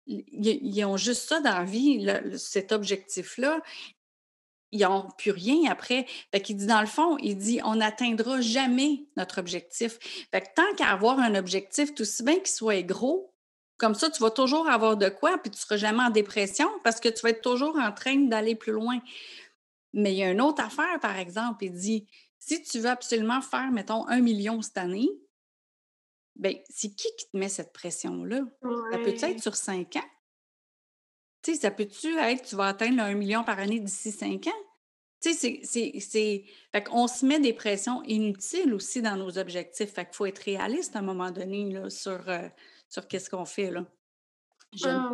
ils ont juste ça dans la vie, cet objectif-là ils n'ont plus rien après. Fait qu'il dit, dans le fond, il dit, on n'atteindra jamais notre objectif. Fait que tant qu'à avoir un objectif, tout si bien qu'il soit gros, comme ça, tu vas toujours avoir de quoi, puis tu ne seras jamais en dépression parce que tu vas être toujours en train d'aller plus loin. Mais il y a une autre affaire, par exemple, il dit, si tu veux absolument faire, mettons, un million cette année, bien, c'est qui qui te met cette pression-là? Ça peut être sur cinq ans? Tu sais, ça peut-tu être, tu vas atteindre le 1 million par année d'ici 5 ans? Tu sais, c'est. Fait qu'on se met des pressions inutiles aussi dans nos objectifs. Fait qu'il faut être réaliste à un moment donné là, sur, euh, sur qu'est-ce qu'on fait. Là. Ah,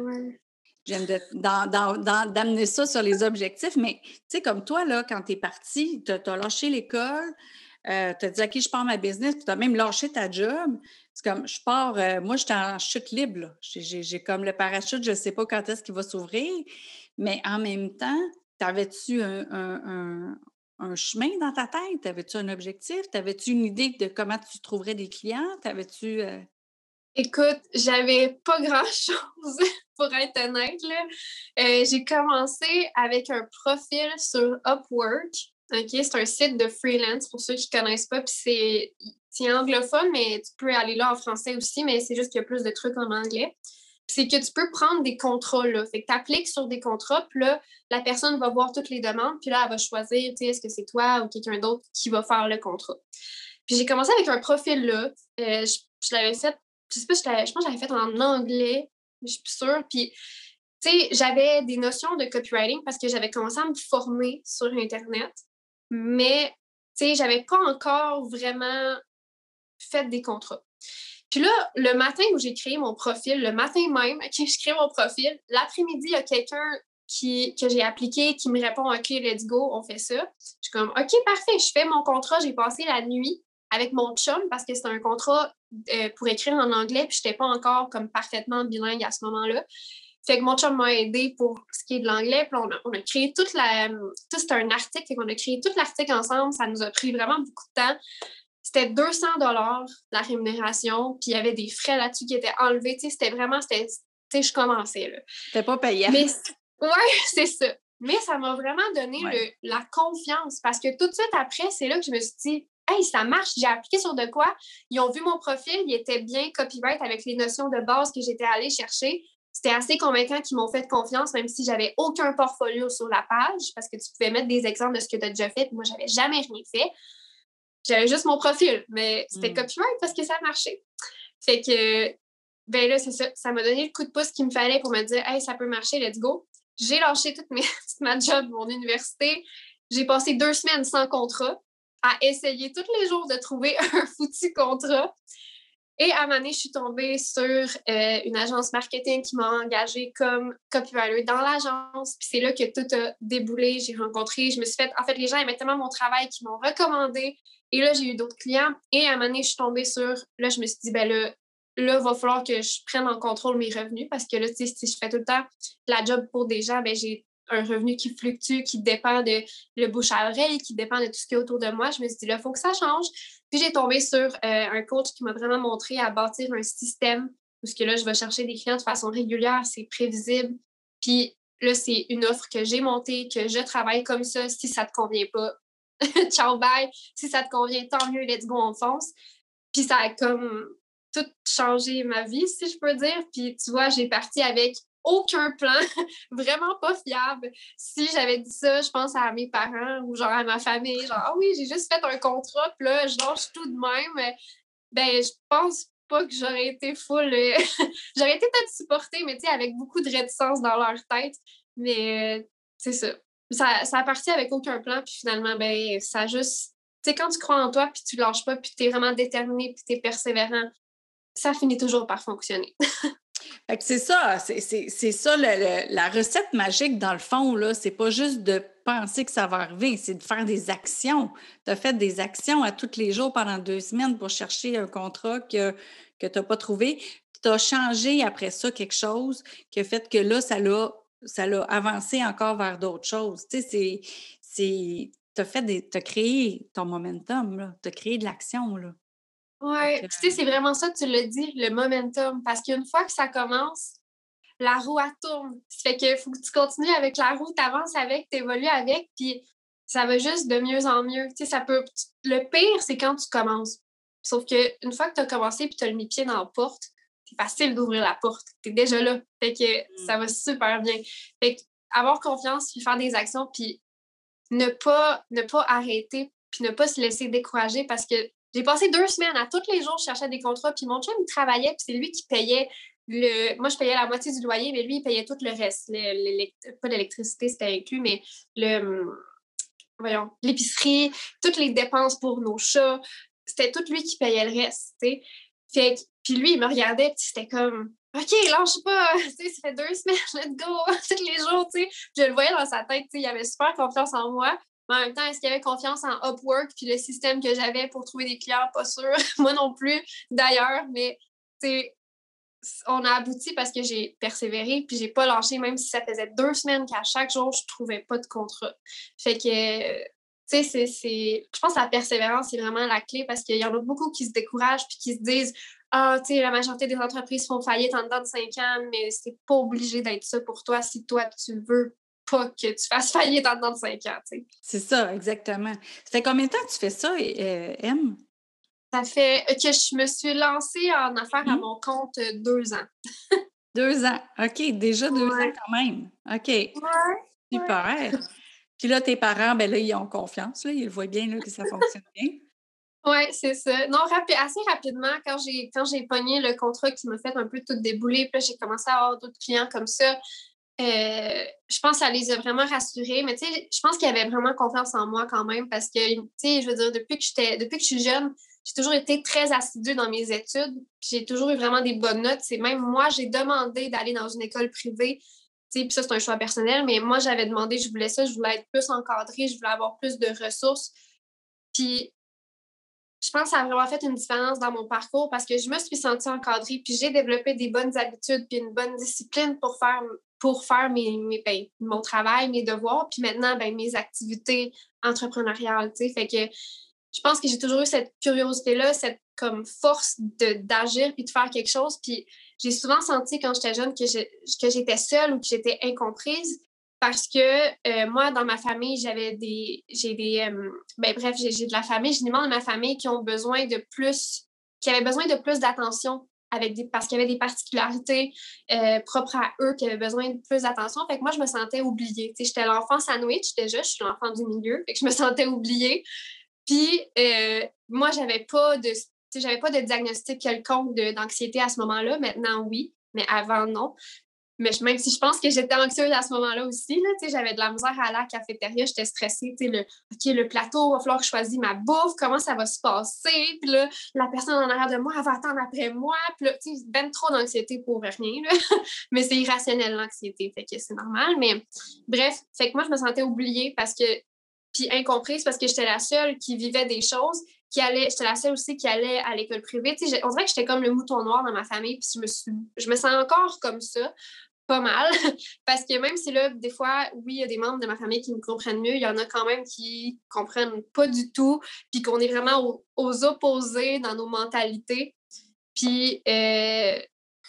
d'amener ça sur les objectifs, mais tu sais, comme toi, là, quand tu es parti, tu as, lâché l'école, euh, tu as dit, OK, je pars ma business, tu as même lâché ta job. C'est comme, je pars, euh, moi, j'étais en chute libre. J'ai comme le parachute, je ne sais pas quand est-ce qu'il va s'ouvrir, mais en même temps, t'avais-tu un, un, un, chemin dans ta tête? T'avais-tu un objectif? T'avais-tu une idée de comment tu trouverais des clients? T'avais-tu. Euh Écoute, j'avais pas grand-chose, pour être honnête. Euh, j'ai commencé avec un profil sur Upwork. OK, c'est un site de freelance pour ceux qui ne connaissent pas. Puis c'est anglophone, mais tu peux aller là en français aussi, mais c'est juste qu'il y a plus de trucs en anglais. C'est que tu peux prendre des contrats là. Fait que tu appliques sur des contrats, puis là, la personne va voir toutes les demandes, puis là, elle va choisir, est-ce que c'est toi ou quelqu'un d'autre qui va faire le contrat. Puis j'ai commencé avec un profil là. Euh, je, l'avais fait, je sais pas, je, pense que j'avais fait en anglais, je suis plus sûre. Puis, tu sais, j'avais des notions de copywriting parce que j'avais commencé à me former sur Internet. Mais, tu sais, j'avais pas encore vraiment fait des contrats. Puis là, le matin où j'ai créé mon profil, le matin même que je crée mon profil, l'après-midi, il y a quelqu'un que j'ai appliqué qui me répond OK, let's go, on fait ça. Je suis comme OK, parfait, je fais mon contrat. J'ai passé la nuit avec mon chum parce que c'est un contrat euh, pour écrire en anglais, puis je n'étais pas encore comme parfaitement bilingue à ce moment-là. Fait que mon chum m'a aidé pour ce qui est de l'anglais. Puis on a, créé toute la. Tout c'était un article. Fait qu'on a créé tout l'article ensemble. Ça nous a pris vraiment beaucoup de temps. C'était 200 dollars la rémunération. Puis il y avait des frais là-dessus qui étaient enlevés. Tu sais, c'était vraiment. Tu sais, je commençais. là. C'était pas payant. Mais, ouais, c'est ça. Mais ça m'a vraiment donné la confiance parce que tout de suite après, c'est là que je me suis dit, hey, ça marche, j'ai appliqué sur de quoi? Ils ont vu mon profil, il était bien copyright avec les notions de base que j'étais allée chercher c'était assez convaincant qu'ils m'ont fait confiance, même si j'avais aucun portfolio sur la page, parce que tu pouvais mettre des exemples de ce que tu as déjà fait. Moi, j'avais jamais rien fait. J'avais juste mon profil, mais c'était mm. copyright parce que ça marchait. Fait que, ben là, c'est ça. Ça m'a donné le coup de pouce qu'il me fallait pour me dire, hey, ça peut marcher, let's go. J'ai lâché toute, mes, toute ma job, mon université. J'ai passé deux semaines sans contrat à essayer tous les jours de trouver un foutu contrat. Et à un moment donné, je suis tombée sur euh, une agence marketing qui m'a engagée comme copywriter dans l'agence. Puis c'est là que tout a déboulé. J'ai rencontré, je me suis fait. En fait, les gens aimaient tellement mon travail qu'ils m'ont recommandé. Et là, j'ai eu d'autres clients. Et à un moment donné, je suis tombée sur. Là, je me suis dit, ben là, là, il va falloir que je prenne en contrôle mes revenus parce que là, tu sais, si je fais tout le temps la job pour des gens, ben j'ai un revenu qui fluctue, qui dépend de le bouche à oreille, qui dépend de tout ce qui est autour de moi. Je me suis dit, là, il faut que ça change. Puis j'ai tombé sur euh, un coach qui m'a vraiment montré à bâtir un système où ce que là, je vais chercher des clients de façon régulière, c'est prévisible. Puis là, c'est une offre que j'ai montée, que je travaille comme ça. Si ça ne te convient pas, ciao, bye. Si ça te convient, tant mieux, let's go, on fonce. Puis ça a comme tout changé ma vie, si je peux dire. Puis tu vois, j'ai parti avec aucun plan, vraiment pas fiable. Si j'avais dit ça, je pense à mes parents ou genre à ma famille, genre, ah oui, j'ai juste fait un contrat, puis là, je lâche tout de même. Ben, je pense pas que j'aurais été full. J'aurais été peut-être supportée, mais tu sais, avec beaucoup de réticence dans leur tête. Mais euh, c'est ça. ça. Ça a parti avec aucun plan, puis finalement, ben, ça juste. Tu sais, quand tu crois en toi, puis tu lâches pas, puis tu es vraiment déterminé, puis tu es persévérant, ça finit toujours par fonctionner. c'est ça, c'est ça la recette magique dans le fond, là. C'est pas juste de penser que ça va arriver, c'est de faire des actions. Tu as fait des actions à tous les jours pendant deux semaines pour chercher un contrat que, que tu n'as pas trouvé. Tu as changé après ça quelque chose qui a fait que là, ça l'a ça avancé encore vers d'autres choses. Tu sais, c'est. Tu as, as créé ton momentum, tu as créé de l'action. Oui, tu sais, c'est vraiment ça, tu l'as dit, le momentum. Parce qu'une fois que ça commence, la roue, elle tourne. Ça fait qu'il faut que tu continues avec la roue, tu avances avec, tu évolues avec, puis ça va juste de mieux en mieux. Tu sais, ça peut... Le pire, c'est quand tu commences. Sauf qu'une fois que tu as commencé puis tu as mis pied dans la porte, c'est facile d'ouvrir la porte. Tu es déjà là. Fait que ça mm. va super bien. Fait que avoir confiance, puis faire des actions, puis ne pas, ne pas arrêter, puis ne pas se laisser décourager parce que j'ai passé deux semaines à tous les jours, je cherchais des contrats, puis mon chum, il travaillait, puis c'est lui qui payait le... Moi, je payais la moitié du loyer, mais lui, il payait tout le reste. Pas l'électricité, c'était inclus, mais le... Voyons, l'épicerie, toutes les dépenses pour nos chats, c'était tout lui qui payait le reste. Fait puis lui, il me regardait, puis c'était comme... OK, lâche pas, tu sais, ça fait deux semaines, let's go, tous les jours, tu sais. Je le voyais dans sa tête, tu sais, il avait super confiance en moi. Mais en même temps, est-ce qu'il avait confiance en Upwork puis le système que j'avais pour trouver des clients? Pas sûr. Moi non plus, d'ailleurs. Mais on a abouti parce que j'ai persévéré puis j'ai pas lâché, même si ça faisait deux semaines qu'à chaque jour, je trouvais pas de contrat. Fait que, tu sais, c'est. Je pense que la persévérance, c'est vraiment la clé parce qu'il y en a beaucoup qui se découragent puis qui se disent Ah, tu sais, la majorité des entreprises font faillite en dedans de cinq ans, mais c'est pas obligé d'être ça pour toi si toi, tu veux pas que tu fasses faillite dans cinq ans. C'est ça, exactement. Ça fait combien de temps que tu fais ça, euh, M? Ça fait euh, que je me suis lancée en affaires à mmh. mon compte euh, deux ans. deux ans. OK, déjà deux ans quand même. OK. Ouais, Super. Puis là, tes parents, ben là, ils ont confiance, là, ils voient bien là, que ça fonctionne bien. Oui, c'est ça. Non, assez rapidement, quand j'ai quand j'ai pogné le contrat qui m'a fait un peu tout débouler, puis j'ai commencé à avoir d'autres clients comme ça, euh, je pense que ça les a vraiment rassurés. Mais tu sais, je pense qu'ils avaient vraiment confiance en moi quand même parce que, tu sais, je veux dire, depuis que, depuis que je suis jeune, j'ai toujours été très assidue dans mes études. J'ai toujours eu vraiment des bonnes notes. C'est même moi, j'ai demandé d'aller dans une école privée. Tu sais, puis ça, c'est un choix personnel, mais moi, j'avais demandé, je voulais ça, je voulais être plus encadrée, je voulais avoir plus de ressources. Puis je pense que ça a vraiment fait une différence dans mon parcours parce que je me suis sentie encadrée, puis j'ai développé des bonnes habitudes, puis une bonne discipline pour faire pour faire ben, mon travail, mes devoirs, puis maintenant, ben, mes activités entrepreneuriales, que je pense que j'ai toujours eu cette curiosité-là, cette force d'agir puis de faire quelque chose. J'ai souvent senti quand j'étais jeune que j'étais seule ou que j'étais incomprise parce que euh, moi, dans ma famille, j'avais des. J'ai des. Euh, ben, bref, j'ai de la famille, j'ai des membres de ma famille qui ont besoin de plus, qui avaient besoin de plus d'attention avec des, parce qu'il y avait des particularités euh, propres à eux qui avaient besoin de plus d'attention. Fait que moi, je me sentais oubliée. J'étais l'enfant sandwich déjà, je suis l'enfant du milieu. Fait que je me sentais oubliée. Puis euh, moi, j'avais pas de j'avais pas de diagnostic quelconque d'anxiété à ce moment-là. Maintenant, oui, mais avant, non. Mais même si je pense que j'étais anxieuse à ce moment-là aussi, j'avais de la misère à la cafétéria, j'étais stressée. Le, OK, le plateau, il va falloir que je choisisse ma bouffe, comment ça va se passer? Puis là, la personne en arrière de moi, elle va attendre après moi. Puis là, ben trop d'anxiété pour rien. mais c'est irrationnel, l'anxiété. Fait que c'est normal. Mais bref, fait que moi, je me sentais oubliée parce que, puis incomprise parce que j'étais la seule qui vivait des choses qui allait, j'étais la seule aussi qui allait à l'école privée. Tu sais, on dirait que j'étais comme le mouton noir dans ma famille, puis je me suis, je me sens encore comme ça pas mal. Parce que même si là, des fois, oui, il y a des membres de ma famille qui me comprennent mieux, il y en a quand même qui comprennent pas du tout, puis qu'on est vraiment aux, opposés dans nos mentalités. Puis, euh,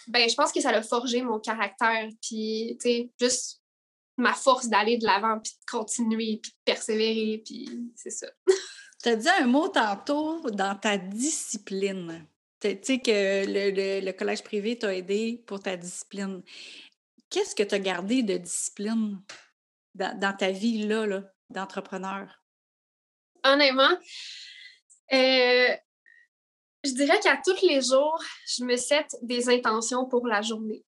ben, je pense que ça a forgé mon caractère, puis, tu sais, juste ma force d'aller de l'avant, puis de continuer, puis de persévérer, puis c'est ça. tu as dit un mot tantôt dans ta discipline. Tu sais que le, le collège privé t'a aidé pour ta discipline qu'est-ce que tu as gardé de discipline dans, ta vie là, d'entrepreneur? Honnêtement, euh, je dirais qu'à tous les jours, je me set des intentions pour la journée.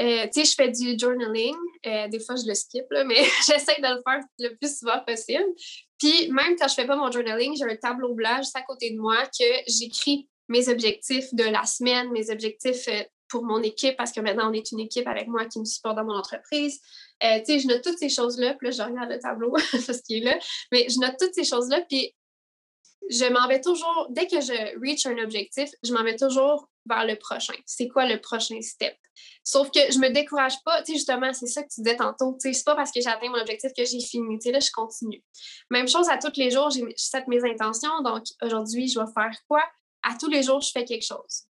Euh, tu sais, je fais du journaling. Euh, des fois, je le skip, mais j'essaie de le faire le plus souvent possible. Puis, même quand je fais pas mon journaling, j'ai un tableau blanc juste à côté de moi que j'écris mes objectifs de la semaine, mes objectifs pour mon équipe, parce que maintenant, on est une équipe avec moi qui me supporte dans mon entreprise. tu sais, je note toutes ces choses-là, puis là, je regarde le tableau parce qu'il est là. Mais je note toutes ces choses-là, puis je m'en vais toujours, dès que je reach un objectif, je m'en vais toujours vers le prochain. C'est quoi le prochain step? Sauf que je me décourage pas, tu sais, justement, c'est ça que tu disais tantôt, tu sais, c'est pas parce que j'ai atteint mon objectif que j'ai fini, tu sais, là, je continue. Même chose à tous les jours, je set mes intentions, donc aujourd'hui, je vais faire quoi? À tous les jours, je fais quelque chose.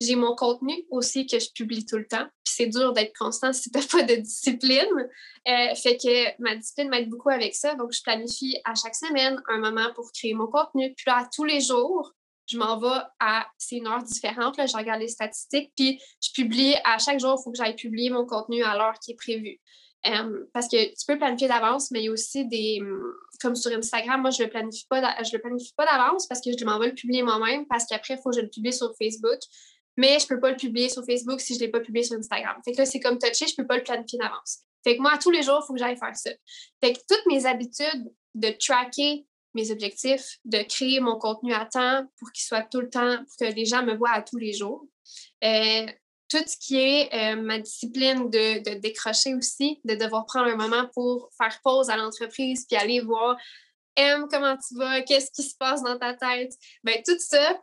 J'ai mon contenu aussi que je publie tout le temps. Puis c'est dur d'être constant si tu n'as pas de discipline. Euh, fait que ma discipline m'aide beaucoup avec ça. Donc, je planifie à chaque semaine un moment pour créer mon contenu. Puis là, à tous les jours, je m'en vais à. C'est une heure différente. Là, je regarde les statistiques. Puis je publie à chaque jour, il faut que j'aille publier mon contenu à l'heure qui est prévue. Euh, parce que tu peux planifier d'avance, mais il y a aussi des. Comme sur Instagram, moi, je ne le planifie pas d'avance parce que je m'en vais le publier moi-même parce qu'après, il faut que je le publie sur Facebook mais je peux pas le publier sur Facebook si je l'ai pas publié sur Instagram. Fait que là, c'est comme touché, je peux pas le planifier d'avance. Fait que moi, tous les jours, il faut que j'aille faire ça. Fait que toutes mes habitudes de tracker mes objectifs, de créer mon contenu à temps pour qu'il soit tout le temps, pour que les gens me voient à tous les jours. Euh, tout ce qui est euh, ma discipline de, de, décrocher aussi, de devoir prendre un moment pour faire pause à l'entreprise puis aller voir M, comment tu vas, qu'est-ce qui se passe dans ta tête. Bien, tout ça,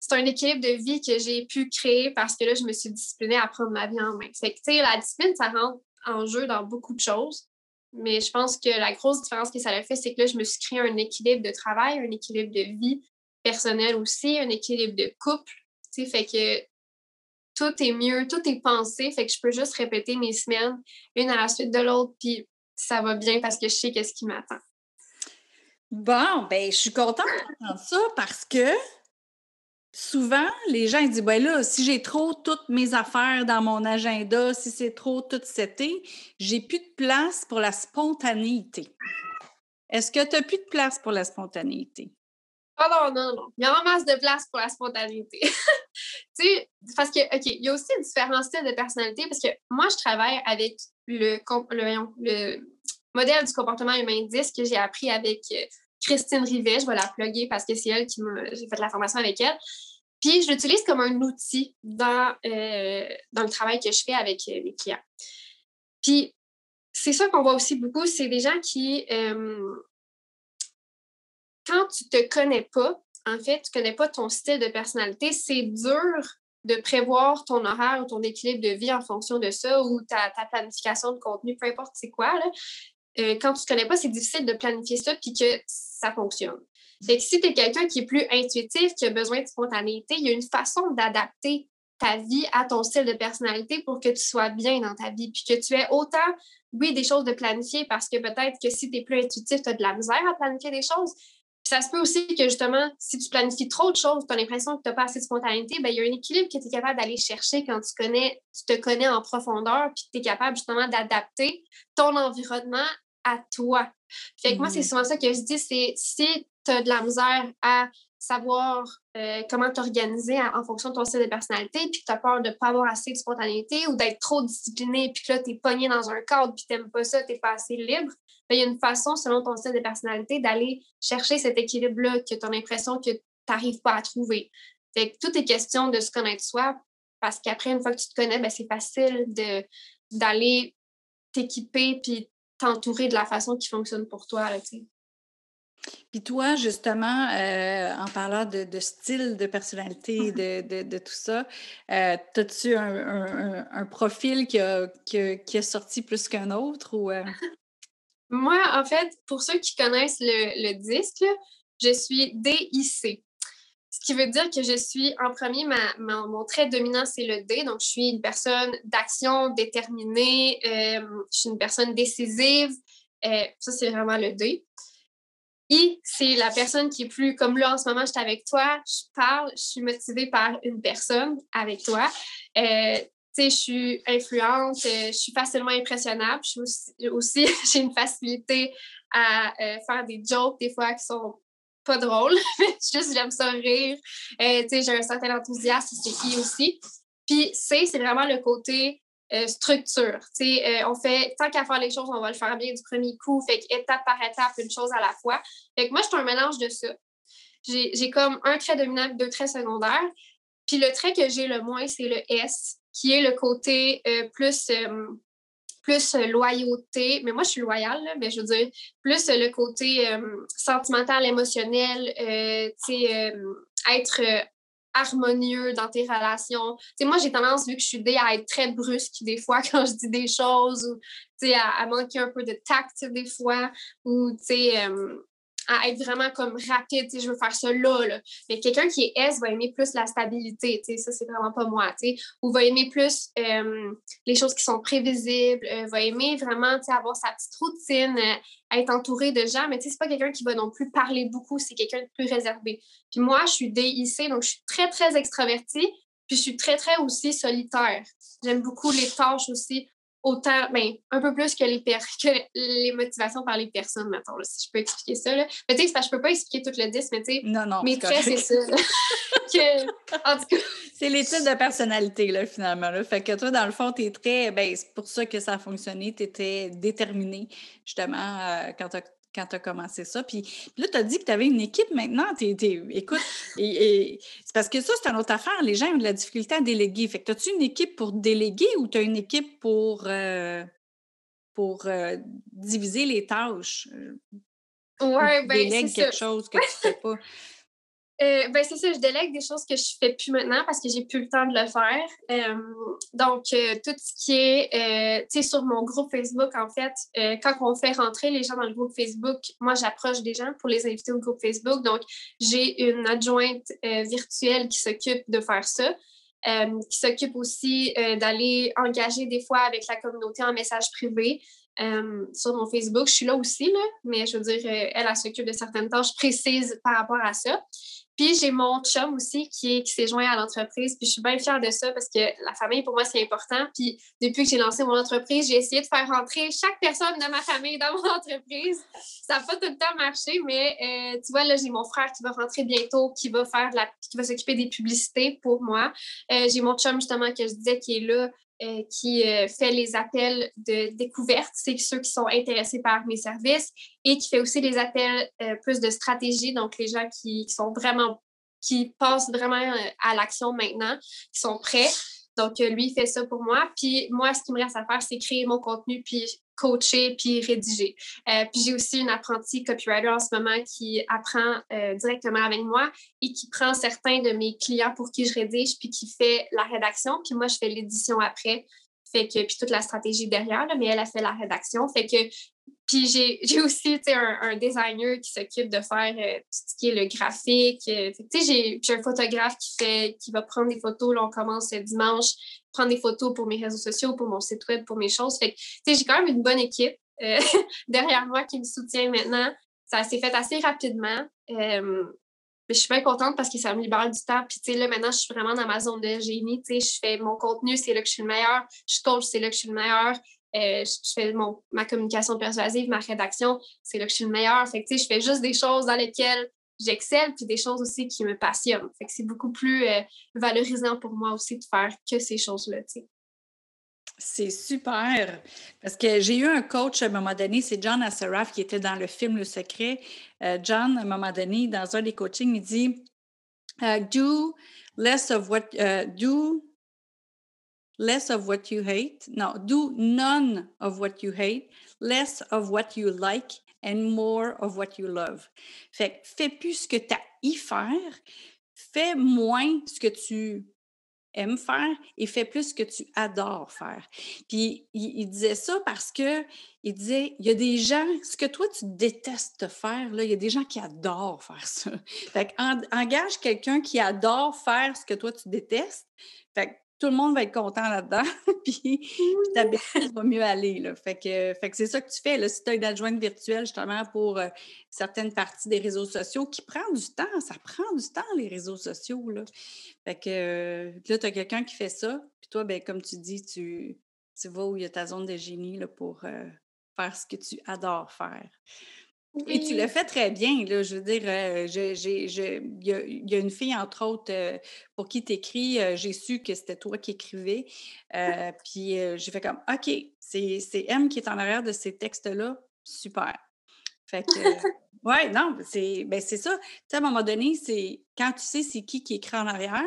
c'est un équilibre de vie que j'ai pu créer parce que là, je me suis disciplinée à prendre ma vie en main. Fait que, tu sais, la discipline, ça rentre en jeu dans beaucoup de choses. Mais je pense que la grosse différence que ça a fait, c'est que là, je me suis créé un équilibre de travail, un équilibre de vie personnelle aussi, un équilibre de couple. Tu sais, fait que tout est mieux, tout est pensé. Fait que je peux juste répéter mes semaines une à la suite de l'autre, puis ça va bien parce que je sais qu'est-ce qui m'attend. Bon, ben, je suis contente d'entendre ça parce que Souvent, les gens disent ben là, si j'ai trop toutes mes affaires dans mon agenda, si c'est trop tout été, j'ai plus de place pour la spontanéité. Est-ce que tu n'as plus de place pour la spontanéité? Oh non, non, non. Il y a en masse de place pour la spontanéité. tu sais, parce que, OK, il y a aussi différents styles de personnalité parce que moi, je travaille avec le, le, le modèle du comportement humain 10 que j'ai appris avec euh, Christine Rivet, je vais la plugger parce que c'est elle qui m'a. J'ai fait la formation avec elle. Puis je l'utilise comme un outil dans, euh, le travail que je fais avec euh, mes clients. Puis c'est ça qu'on voit aussi beaucoup, c'est des gens qui, euh, quand tu ne te connais pas, en fait, tu ne connais pas ton style de personnalité, c'est dur de prévoir ton horaire ou ton équilibre de vie en fonction de ça ou ta, planification de contenu, peu importe c'est quoi. Quand tu ne connais pas, c'est difficile de planifier ça puis que ça fonctionne. Que si tu es quelqu'un qui est plus intuitif, qui a besoin de spontanéité, il y a une façon d'adapter ta vie à ton style de personnalité pour que tu sois bien dans ta vie, puis que tu aies autant, oui, des choses de planifier, parce que peut-être que si tu es plus intuitif, tu as de la misère à planifier des choses. Puis ça se peut aussi que justement, si tu planifies trop de choses, tu as l'impression que tu n'as pas assez de spontanéité, bien, il y a un équilibre que tu es capable d'aller chercher quand tu connais, tu te connais en profondeur, puis tu es capable justement d'adapter ton environnement à toi. Fait que moi, c'est mmh souvent ça que je dis, c'est si tu as de la misère à savoir euh, comment t'organiser en fonction de ton style de personnalité, puis que tu as peur de ne pas avoir assez de spontanéité ou d'être trop discipliné, puis que là, tu es pogné dans un cadre, puis tu n'aimes pas ça, tu n'es pas assez libre, ben, il y a une façon, selon ton style de personnalité, d'aller chercher cet équilibre-là que tu as l'impression que tu n'arrives pas à trouver. Fait que tout est question de se connaître soi, parce qu'après, une fois que tu te connais, ben, c'est facile d'aller t'équiper puis t'entourer de la façon qui fonctionne pour toi. Là, puis toi, justement, euh, en parlant de, style, de personnalité, de, de, tout ça, euh, as-tu un, profil qui a, qui, sorti plus qu'un autre? Ou, euh? Moi, en fait, pour ceux qui connaissent le, le disque, je suis DIC. Ce qui veut dire que je suis, en premier, ma, mon trait dominant, c'est le D. Donc, je suis une personne d'action déterminée, euh, je suis une personne décisive. Euh, ça, c'est vraiment le D. I, c'est la personne qui est plus, comme là, en ce moment, je suis avec toi, je parle, je suis motivée par une personne avec toi. Euh, je suis influente, je suis facilement impressionnable. Je suis aussi, j'ai une facilité à faire des jokes des fois qui sont pas drôles, mais juste j'aime ça rire. j'ai un certain enthousiasme, c'est qui aussi. Puis C, c'est vraiment le côté euh, structure. Euh, on fait, tant qu'à faire les choses, on va le faire bien du premier coup. Fait étape par étape, une chose à la fois. Fait que moi, je suis un mélange de ça. J'ai comme un trait dominant, deux traits secondaires. Puis le trait que j'ai le moins, c'est le S, qui est le côté euh, plus, plus loyauté. Mais moi, je suis loyale, mais je veux dire, plus le côté sentimental, émotionnel, être harmonieux dans tes relations. sais, moi, j'ai tendance, vu que je suis dé, à être très brusque des fois quand je dis des choses ou à, à manquer un peu de tact des fois ou euh, à être vraiment comme rapide, je veux faire ça là, Mais quelqu'un qui est S va aimer plus la stabilité, ça, c'est vraiment pas moi, Ou va aimer plus les choses qui sont prévisibles, euh, va aimer vraiment, avoir sa petite routine, euh, être entouré de gens, mais c'est pas quelqu'un qui va non plus parler beaucoup, c'est quelqu'un de plus réservé. Puis moi, je suis DIC, donc je suis très, très extravertie, puis je suis très, très aussi solitaire. J'aime beaucoup les tâches aussi autant, ben, un peu plus que les, que les motivations par les personnes, mettons, si je peux expliquer ça. Là. Mais tu sais, je peux pas expliquer tout le 10, mais tu sais, non, non, mes traits, c'est ça. en tout cas. C'est les types de personnalité, là, finalement. Là. Fait que toi, dans le fond, tes traits, ben, c'est pour ça que ça a fonctionné. Tu étais déterminé, justement, euh, quand tu as quand tu as commencé ça. Puis, là, tu as dit que tu avais une équipe maintenant. écoute, et, c'est parce que ça, c'est une autre affaire. Les gens ont de la difficulté à déléguer. Fait que as-tu une équipe pour déléguer ou tu as une équipe pour, euh, pour euh, diviser les tâches? Oui, bien, c'est quelque chose que tu ne fais pas? Euh, ben c'est ça, je délègue des choses que je fais plus maintenant parce que j'ai plus le temps de le faire. Euh, donc, euh, tout ce qui est, tu sais, sur mon groupe Facebook, en fait, quand on fait rentrer les gens dans le groupe Facebook, moi, j'approche des gens pour les inviter au groupe Facebook. Donc, j'ai une adjointe virtuelle qui s'occupe de faire ça. qui s'occupe aussi d'aller engager des fois avec la communauté en message privé. sur mon Facebook, je suis là aussi, là, mais je veux dire, elle, elle s'occupe de certaines tâches précises par rapport à ça. Puis j'ai mon chum aussi qui, s'est joint à l'entreprise. Puis je suis bien fière de ça parce que la famille, pour moi, c'est important. Puis depuis que j'ai lancé mon entreprise, j'ai essayé de faire rentrer chaque personne de ma famille dans mon entreprise. Ça n'a pas tout le temps marché, mais euh, tu vois, là, j'ai mon frère qui va rentrer bientôt, qui va faire de la, qui va s'occuper des publicités pour moi. Euh, j'ai mon chum, justement, que je disais qui est là euh, qui euh, fait les appels de découverte, c'est ceux qui sont intéressés par mes services, et qui fait aussi des appels euh, plus de stratégie, donc les gens qui, qui sont vraiment, qui passent vraiment à l'action maintenant, qui sont prêts. Donc, lui, il fait ça pour moi. Puis moi, ce qui me reste à faire, c'est créer mon contenu puis coacher puis rédiger. Euh, puis j'ai aussi une apprentie copywriter en ce moment qui apprend euh, directement avec moi et qui prend certains de mes clients pour qui je rédige puis qui fait la rédaction. Puis moi, je fais l'édition après. Fait que, puis toute la stratégie derrière, mais elle a fait la rédaction. Fait que puis j'ai aussi un, un designer qui s'occupe de faire euh, tout ce qui est le graphique. j'ai un photographe qui fait qui va prendre des photos. Là, on commence dimanche prendre des photos pour mes réseaux sociaux, pour mon site web, pour mes choses. Fait j'ai quand même une bonne équipe euh, derrière moi qui me soutient maintenant. Ça s'est fait assez rapidement. Euh, mais je suis bien contente parce que ça me libère du temps. Puis, tu sais, là, maintenant, je suis vraiment dans ma zone de génie. Je fais mon contenu, c'est là que je suis le meilleur. Je coach, c'est là que je suis le meilleur. Euh, je fais mon, ma communication persuasive, ma rédaction, c'est là que je suis le meilleur. Fait que, je fais juste des choses dans lesquelles j'excelle, puis des choses aussi qui me passionnent. C'est beaucoup plus euh, valorisant pour moi aussi de faire que ces choses-là. C'est super. Parce que j'ai eu un coach à un moment donné, c'est John Assaraf qui était dans le film Le Secret. Euh, John, à un moment donné, dans un des coachings, il dit Do less of what do less of what you hate. No, do none of what you hate, less of what you like, and more of what you love. Fait que fais plus ce que tu as y faire, fais moins ce que tu aimes faire et fais plus ce que tu adores faire. Puis il, disait ça parce que il disait il y a des gens ce que toi tu détestes faire là, il y a des gens qui adorent faire ça. Fait que engage quelqu'un qui adore faire ce que toi tu détestes. Fait tout le monde va être content là-dedans, puis, ta business va mieux aller. Là. Fait que, fait que c'est ça que tu fais. Là, si tu as une adjointe virtuelle, justement, pour euh, certaines parties des réseaux sociaux, qui prend du temps, ça prend du temps, les réseaux sociaux. Là. Fait que euh, là, tu as quelqu'un qui fait ça, puis toi, ben, comme tu dis, tu, tu vas où il y a ta zone de génie là, pour euh, faire ce que tu adores faire. Et tu le fais très bien, là. Je veux dire, euh, il y, a une fille, entre autres, euh, pour qui tu écris, euh, j'ai su que c'était toi qui écrivais. puis j'ai fait comme, OK, c'est M qui est en arrière de ces textes-là. Super. Fait que, ouais, non, c'est ben, ça. Tu sais, à un moment donné, c'est quand tu sais c'est qui qui écrit en arrière,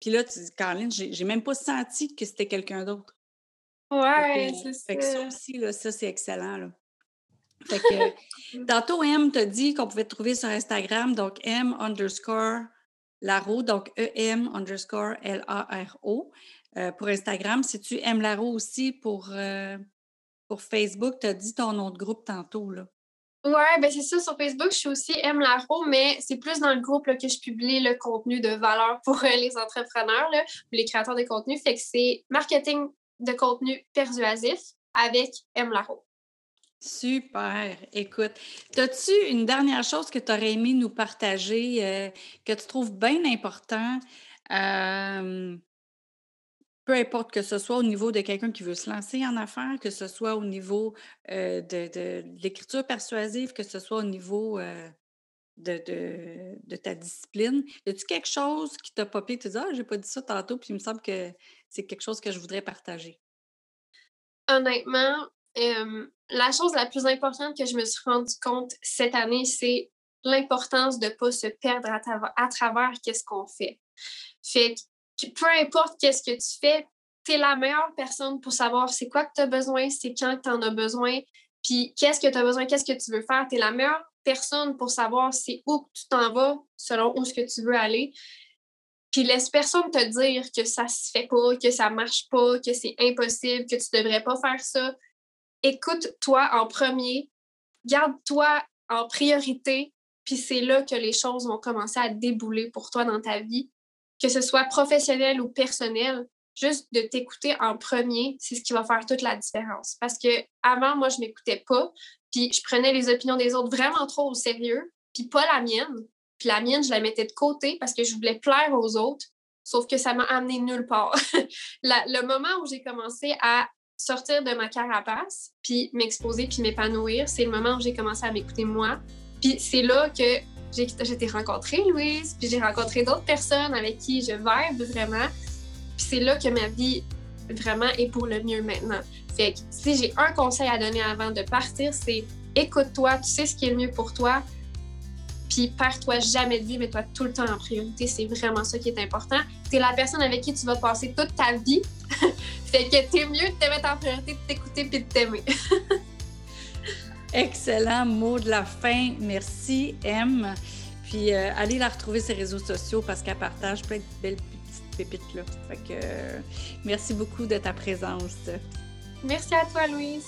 puis là, tu dis, Caroline, j'ai même pas senti que c'était quelqu'un d'autre. Ouais, c'est ça. Fait que ça aussi, là, ça, c'est excellent, là. Tantôt, M t'a dit qu'on pouvait te trouver sur Instagram, donc M underscore Laro, donc E-M underscore L-A-R-O. Euh, pour Instagram, si tu M Laro aussi? Pour, euh, pour Facebook, tu as dit ton nom de groupe tantôt, là. Ouais, ben c'est ça. Sur Facebook, je suis aussi M Laro, mais c'est plus dans le groupe que je publie le contenu de valeur pour euh, les entrepreneurs, là, les créateurs de contenu. Fait que c'est marketing de contenu persuasif avec M Laro. Super. Écoute, as-tu une dernière chose que tu aurais aimé nous partager, euh, que tu trouves bien important? peu importe que ce soit au niveau de quelqu'un qui veut se lancer en affaires, que ce soit au niveau euh, de, l'écriture persuasive, que ce soit au niveau euh, de, ta discipline? Y a-tu quelque chose qui t'a popé, tu dis Ah, j'ai pas dit ça tantôt, puis il me semble que c'est quelque chose que je voudrais partager? Honnêtement, la chose la plus importante que je me suis rendu compte cette année, c'est l'importance de ne pas se perdre à, travers qu'est-ce qu'on fait. Fait que peu importe qu'est-ce que tu fais, tu es la meilleure personne pour savoir c'est quoi que tu as besoin, c'est quand tu en as besoin, puis qu'est-ce que tu as besoin, qu'est-ce que tu veux faire. Tu es la meilleure personne pour savoir c'est où tu t'en vas selon où ce que tu veux aller. Puis laisse personne te dire que ça se fait pas, que ça marche pas, que c'est impossible, que tu devrais pas faire ça écoute-toi en premier, garde-toi en priorité, puis c'est là que les choses vont commencer à débouler pour toi dans ta vie, que ce soit professionnel ou personnel. Juste de t'écouter en premier, c'est ce qui va faire toute la différence. Parce que avant, moi, je m'écoutais pas, puis je prenais les opinions des autres vraiment trop au sérieux, puis pas la mienne. Puis la mienne, je la mettais de côté parce que je voulais plaire aux autres, sauf que ça m'a amené nulle part. le moment où j'ai commencé à sortir de ma carapace, puis m'exposer, puis m'épanouir, c'est le moment où j'ai commencé à m'écouter moi. Puis c'est là que j'ai rencontrée, Louise, puis j'ai rencontré d'autres personnes avec qui je vibe vraiment. Puis c'est là que ma vie vraiment est pour le mieux maintenant. Fait que si j'ai un conseil à donner avant de partir, c'est écoute-toi, tu sais ce qui est le mieux pour toi, puis perds-toi jamais de vie, mets-toi tout le temps en priorité. C'est vraiment ça qui est important. Tu es la personne avec qui tu vas passer toute ta vie. fait que t'es mieux de te mettre en priorité, de t'écouter puis de t'aimer. Excellent mot de la fin. Merci, M. Puis euh, allez la retrouver sur les réseaux sociaux parce qu'elle partage plein de belles petites pépites là. Fait que euh, merci beaucoup de ta présence. Merci à toi, Louise.